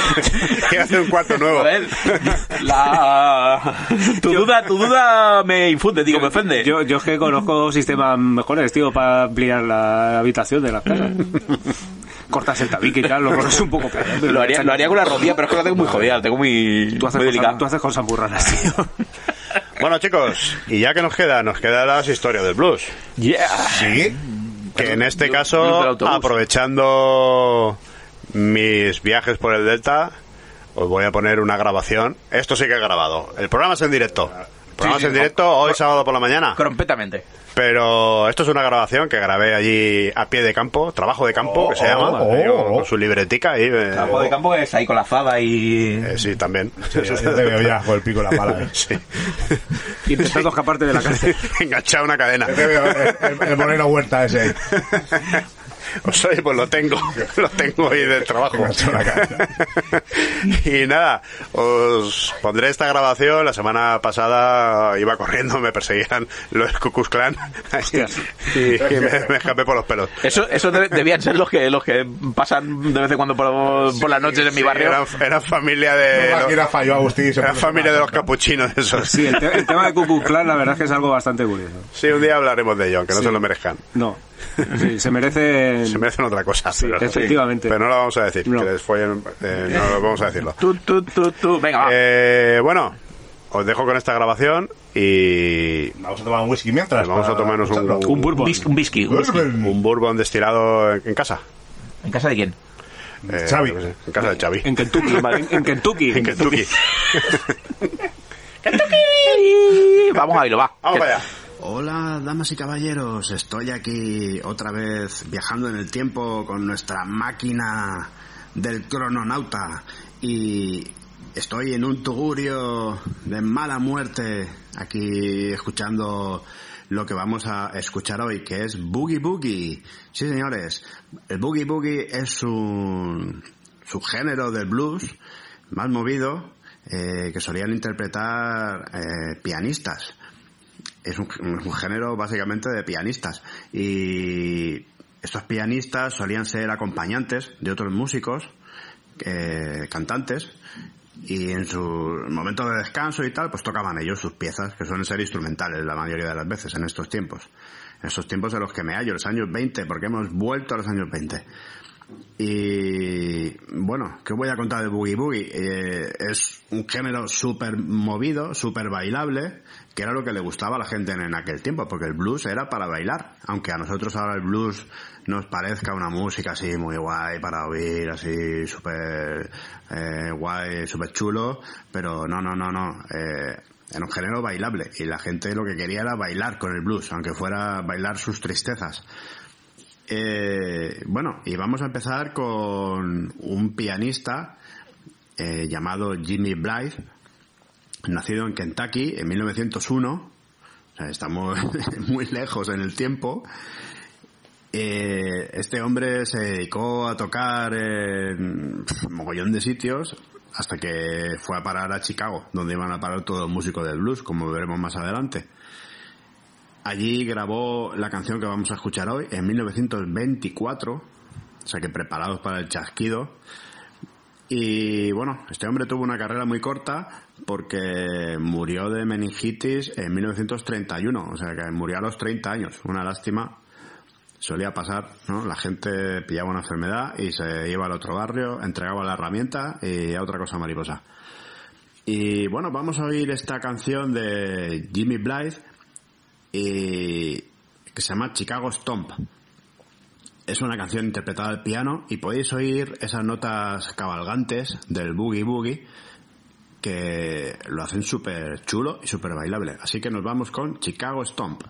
Quiere hacer un cuarto nuevo.
Joder, la... tu duda tu duda me infunde digo me ofende
Yo, yo es que conozco sistemas mejores, tío, para ampliar la habitación de las casas. Cortas el tabique y tal, lo cortas un poco peor. pero
Lo haría, lo haría con la rodilla, pero es que lo tengo muy jodida, lo tengo muy,
Tú haces,
muy
cosas, tú haces cosas burranas, tío.
Bueno, chicos, y ya que nos queda, nos quedan las historias del blues.
Yeah.
Sí.
Que en este caso, aprovechando mis viajes por el Delta, os voy a poner una grabación. Esto sí que es grabado. El programa es en directo. El programa
Sí,
en
sí,
directo hoy sábado por la mañana.
Completamente.
Pero esto es una grabación que grabé allí a pie de campo, trabajo de campo, que se llama,
oh,
ahí con,
oh.
con su libretica ahí. eh,
Trabajo de campo es ahí con la azada y...
eh, sí, también.
Ya te veo ya con el pico y la pala. ¿eh?
Sí.
Intentando escaparte de la cárcel.
Enganchado a una cadena.
Veo el, el- el moreno huerta ese ahí.
O sea, pues lo tengo, lo tengo ahí del trabajo. Y nada, os pondré esta grabación. La semana pasada iba corriendo, me perseguían los Cucus Clan y, y me, me escapé por los pelos.
Eso, eso debían ser los que los que pasan de vez en cuando por, por las noches en mi barrio.
Eran, eran familia de.
Aquí era falló Agustín
Eran familia de los
¿no?
capuchinos esos.
Sí, el, te- el tema de Ku Klux Klan, la verdad es que es algo bastante curioso.
Sí, un día hablaremos de ello, aunque no
Sí.
se lo merezcan.
No. Sí, se merece.
Se merecen otra cosa. pero,
efectivamente.
Pero no lo vamos a decir,
No.
que les follen, eh, no lo vamos a decirlo.
Tú, tú, tú, tú. Venga, va.
Eh, bueno, os dejo con esta grabación y
Vamos a tomar un whisky mientras.
vamos a tomarnos un,
escucharlo.
un, bourbon. Un whisky. un whisky.
Bourbon.
un bourbon destilado en, en casa.
¿En casa de quién?
Eh,
Xavi.
sé, en casa de Xavi.
En Kentucky, en, en Kentucky.
En Kentucky.
Vamos a verlo, va.
Vamos para allá.
Hola, damas y caballeros. Estoy aquí otra vez viajando en el tiempo con nuestra máquina del crononauta y estoy en un tugurio de mala muerte aquí escuchando lo que vamos a escuchar hoy, que es Boogie Boogie. Sí, señores, el Boogie Boogie es un subgénero del blues más movido eh, que solían interpretar eh, pianistas es un, género básicamente de pianistas. Y estos pianistas solían ser acompañantes de otros músicos eh, cantantes y en su momento de descanso y tal pues tocaban ellos sus piezas que suelen ser instrumentales la mayoría de las veces en estos tiempos. En estos tiempos en los que me hallo los años 20 porque hemos vuelto a los años 20 y bueno, ¿qué voy a contar de Boogie Boogie? Eh, es un género súper movido, súper bailable, que era lo que le gustaba a la gente en, aquel tiempo, porque el blues era para bailar, aunque a nosotros ahora el blues nos parezca una música así muy guay para oír, así súper eh, guay, súper chulo, pero no, no, no, no. Eh, era un género bailable y la gente lo que quería era bailar con el blues, aunque fuera bailar sus tristezas. Eh, bueno, y vamos a empezar con un pianista eh, llamado Jimmy Blythe, nacido en Kentucky en 1901. O sea, estamos muy lejos en el tiempo. Eh, este hombre se dedicó a tocar en pf, mogollón de sitios hasta que fue a parar a Chicago, donde iban a parar todos los músicos del blues, como veremos más adelante. Allí grabó la canción que vamos a escuchar hoy en 1924, o sea que preparados para el chasquido. Y bueno, este hombre tuvo una carrera muy corta porque murió de meningitis en 1931, o sea que murió a los 30 años, una lástima. solía pasar, ¿no? La gente pillaba una enfermedad y se iba al otro barrio, entregaba la herramienta y a otra cosa mariposa. Y bueno, vamos a oír esta canción de Jimmy Blythe y que se llama Chicago Stomp. Es una canción interpretada al piano y podéis oír esas notas cabalgantes del boogie boogie que lo hacen súper chulo y súper bailable. Así que nos vamos con Chicago Stomp.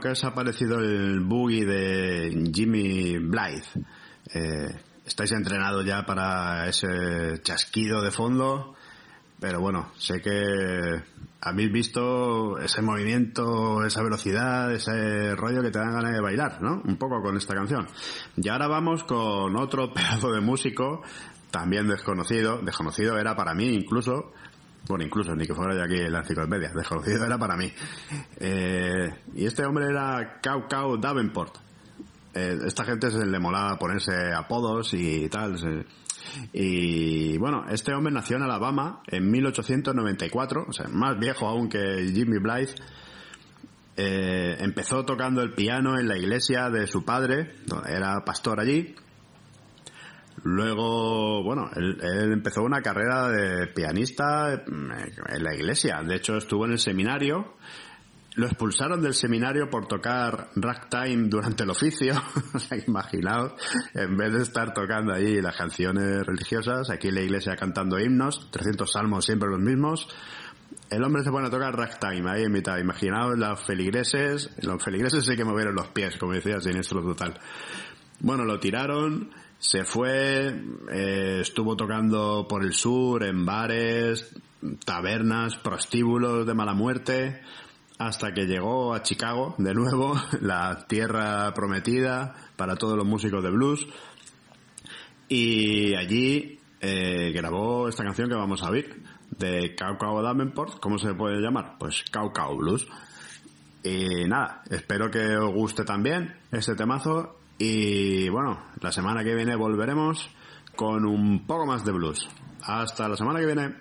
Bueno, ¿qué os ha parecido el boogie de Jimmy Blythe? Eh, ¿Estáis entrenados ya para ese chasquido de fondo? Pero bueno, sé que habéis visto ese movimiento, esa velocidad, ese rollo que te dan ganas de bailar, ¿no? Un poco con esta canción. Y ahora vamos con otro pedazo de músico, también desconocido, desconocido era para mí incluso, bueno, incluso ni que fuera de aquí en la enciclopedia, desconocido era para mí. Eh, y este hombre era Cow Cow Davenport. Eh, esta gente se le molaba ponerse apodos y tal. y bueno, este hombre nació en Alabama en 1894, o sea, más viejo aún que Jimmy Blythe. Eh, empezó tocando el piano en la iglesia de su padre, era pastor allí. Luego, bueno, él, empezó una carrera de pianista mm, en la iglesia. De hecho, estuvo en el seminario. Lo expulsaron del seminario por tocar ragtime durante el oficio. imaginaos, en vez de estar tocando allí las canciones religiosas, aquí en la iglesia cantando himnos, 300 salmos siempre los mismos, el hombre se pone a tocar ragtime ahí en mitad. Imaginaos los feligreses, los feligreses sí que movieron los pies, como decía Siniestro Total. Bueno, lo tiraron, se fue, eh, estuvo tocando por el sur, en bares, tabernas, prostíbulos de mala muerte, hasta que llegó a Chicago, de nuevo, la tierra prometida para todos los músicos de blues. Y allí eh, grabó esta canción que vamos a oír, de Cao Cao Davenport, ¿cómo se puede llamar? Pues Cao Cao Blues. Y nada, espero que os guste también este temazo y bueno, la semana que viene volveremos con un poco más de blues. Hasta la semana que viene.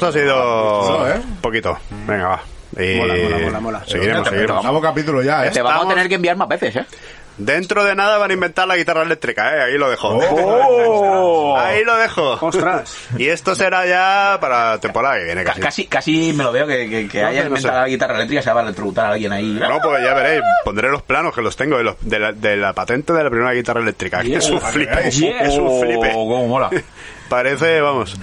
Esto ha sido
¿eh?
un poquito. Venga, va. Y
Mola, mola, mola, mola.
Seguiremos, seguiremos.
Nuevo capítulo ya, ¿eh?
Te vamos a tener que enviar más veces, ¿eh?
Dentro de nada van a inventar la guitarra eléctrica, ¿eh? Ahí lo dejo.
¡Oh!
Ahí lo dejo.
¡Ostras!
Y esto será ya para temporada que viene
Ca-
casi.
Casi, casi me lo veo que, que, que
No,
haya
no sé.
inventado la guitarra eléctrica se va a electrocutar a alguien ahí.
No, pues ya veréis, pondré los planos que los tengo de, los- de, la, de la patente de la primera guitarra eléctrica. que es un flipe. Es un flipe.
Oh, cómo mola.
Parece, vamos.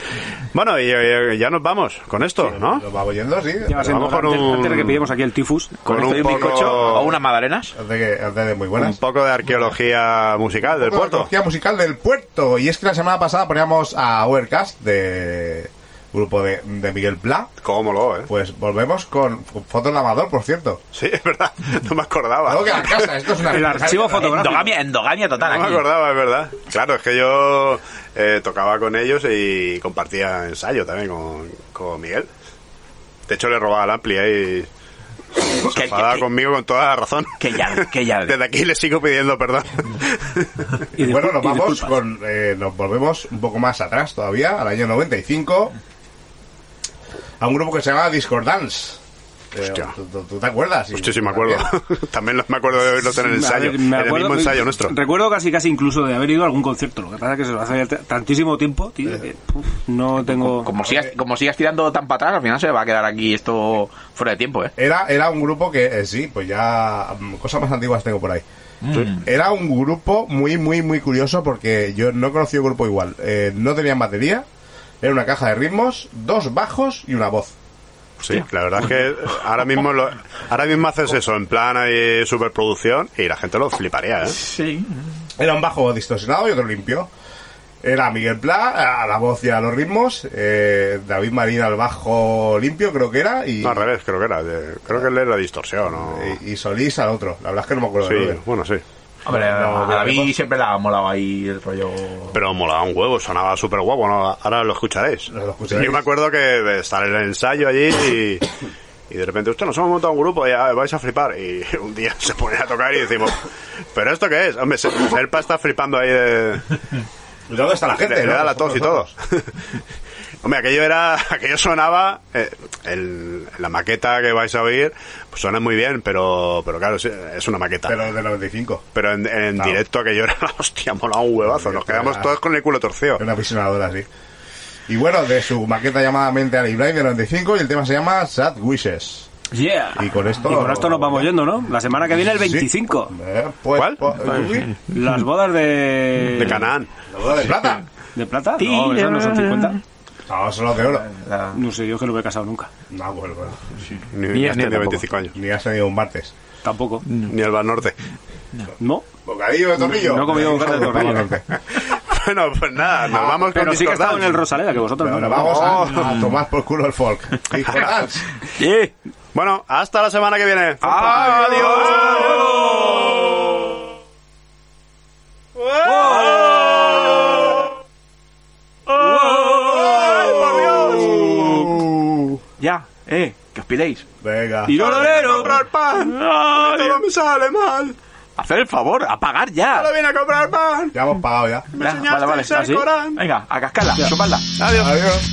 Bueno, y, y- ya nos vamos con esto, ¿no?
Nos vamos yendo, sí.
Ya va
Vamos con
antes,
un-
antes de que pillemos aquí el tifus.
Con
Esto y
un
un bizcocho o
poco,
unas magdalenas.
Muy
un
buenas.
poco de arqueología musical del puerto.
Tecnología musical del puerto. Y es que la semana pasada poníamos a Overcast de grupo de, de Miguel Pla.
Cómo lo, ¿eh?
Pues volvemos con, fotos de Amador, por cierto.
Sí, es verdad. No me acordaba.
Algo que la casa, esto es una
El archivo fotográfico.
Endogamia, endogamia total
No me acordaba, es verdad. Claro, es que yo eh, tocaba con ellos y compartía ensayo también con, con Miguel. De hecho, le robaba la amplia y se
Que-
enfadaba
que-
conmigo con toda la razón.
Que ya, que ya.
Desde aquí le sigo pidiendo perdón.
Y bueno, nos vamos con, eh, nos volvemos un poco más atrás todavía, al año 95, a un grupo que se llama Discordance.
Hostia.
¿tú, tú- tú te acuerdas?
Hostia, sí me acuerdo. También me acuerdo de verlos en el ensayo.
ver, me
en el mismo ensayo nuestro.
Recuerdo casi casi incluso de haber ido a algún concierto. Lo que pasa es que se lo hace tantísimo tiempo, tío, que, puf, no tengo...
Como sigas, como sigas tirando tan para atrás, al final se va a quedar aquí esto fuera de tiempo, ¿eh?
Era, era un grupo que, eh, sí, pues ya mm, cosas más antiguas tengo por ahí. Era un grupo muy, muy, muy curioso porque yo no he conocido un grupo igual. Eh, no tenían batería, era una caja de ritmos, dos bajos y una voz.
Sí, la verdad es que ahora mismo lo- ahora mismo haces eso en plan ahí superproducción y la gente lo fliparía, ¿eh?
Sí.
Era un bajo distorsionado y otro limpio. Era Miguel Pla a la voz y a los ritmos, eh, David Marín al bajo limpio, creo que era, y,
No, al revés, creo que era. de- creo que él era distorsión, ¿no?
y, y Solís al otro. La verdad es que no me acuerdo
Sí,
orden.
bueno, sí.
Hombre,
No,
a David
no.
siempre le ha molado ahí el rollo.
Pero molaba un huevo, sonaba súper guapo, ¿no? Ahora lo escucharéis.
Lo escucharéis.
Yo me acuerdo que de estar en el ensayo allí y, y de repente, usted nos hemos montado un grupo y ya vais a flipar. Y un día se ponen a tocar y decimos, ¿pero esto qué es? Hombre, Se- Serpa está flipando ahí de...
¿Y ¿Dónde está la gente?
le, le
no?
da la tos y todo. Hombre, aquello era, aquello sonaba, eh, el- la maqueta que vais a oír, pues suena muy bien, pero, pero claro, es, es una maqueta.
Pero de 95.
Pero en, en
Claro.
directo aquello era, hostia, mola un huevazo. Nos quedamos todos con el culo torcido.
Una visionadora, sí. Y bueno, de su maqueta llamada Mente Ali Blind de 95 y el tema se llama Sad Wishes.
Yeah.
Y con esto...
Y con esto nos vamos yendo, ¿no? La semana que viene el
Sí.
25.
Eh, pues,
¿Cuál?
pues,
Las bodas de...
De Canaán.
la boda de plata.
¿De plata? No, esas no son 50.
No, son los de oro.
No sé, yo que no me he casado nunca.
No, bueno, bueno.
Ni,
Ni-
ni has
ni
tenido
tampoco.
25 años.
Ni has tenido un martes.
Tampoco.
Ni el Bar Norte.
No.
Bocadillo de tornillo.
No he comido bocata de tornillo.
Bueno, pues nada, nos vamos
Pero
con
sí que he estado en el Rosaleda, que vosotros
Pero
no.
vamos
Oh.
a, a tomar por culo el folk. Discordance.
Yeah.
Bueno, hasta la semana que viene.
Ya, eh, que os pidéis.
Venga.
Y no
¡Quiero comprar pan! ¡Todo me sale mal!
Hacer el favor, a pagar ya.
¡Ahora viene a comprar pan!
Ya hemos pagado ya.
¡Me
Ya,
enseñaste
vale, vale.
a ser
¿así?
Corán!
Venga, a cascarla, chupadla.
Adiós.
Adiós.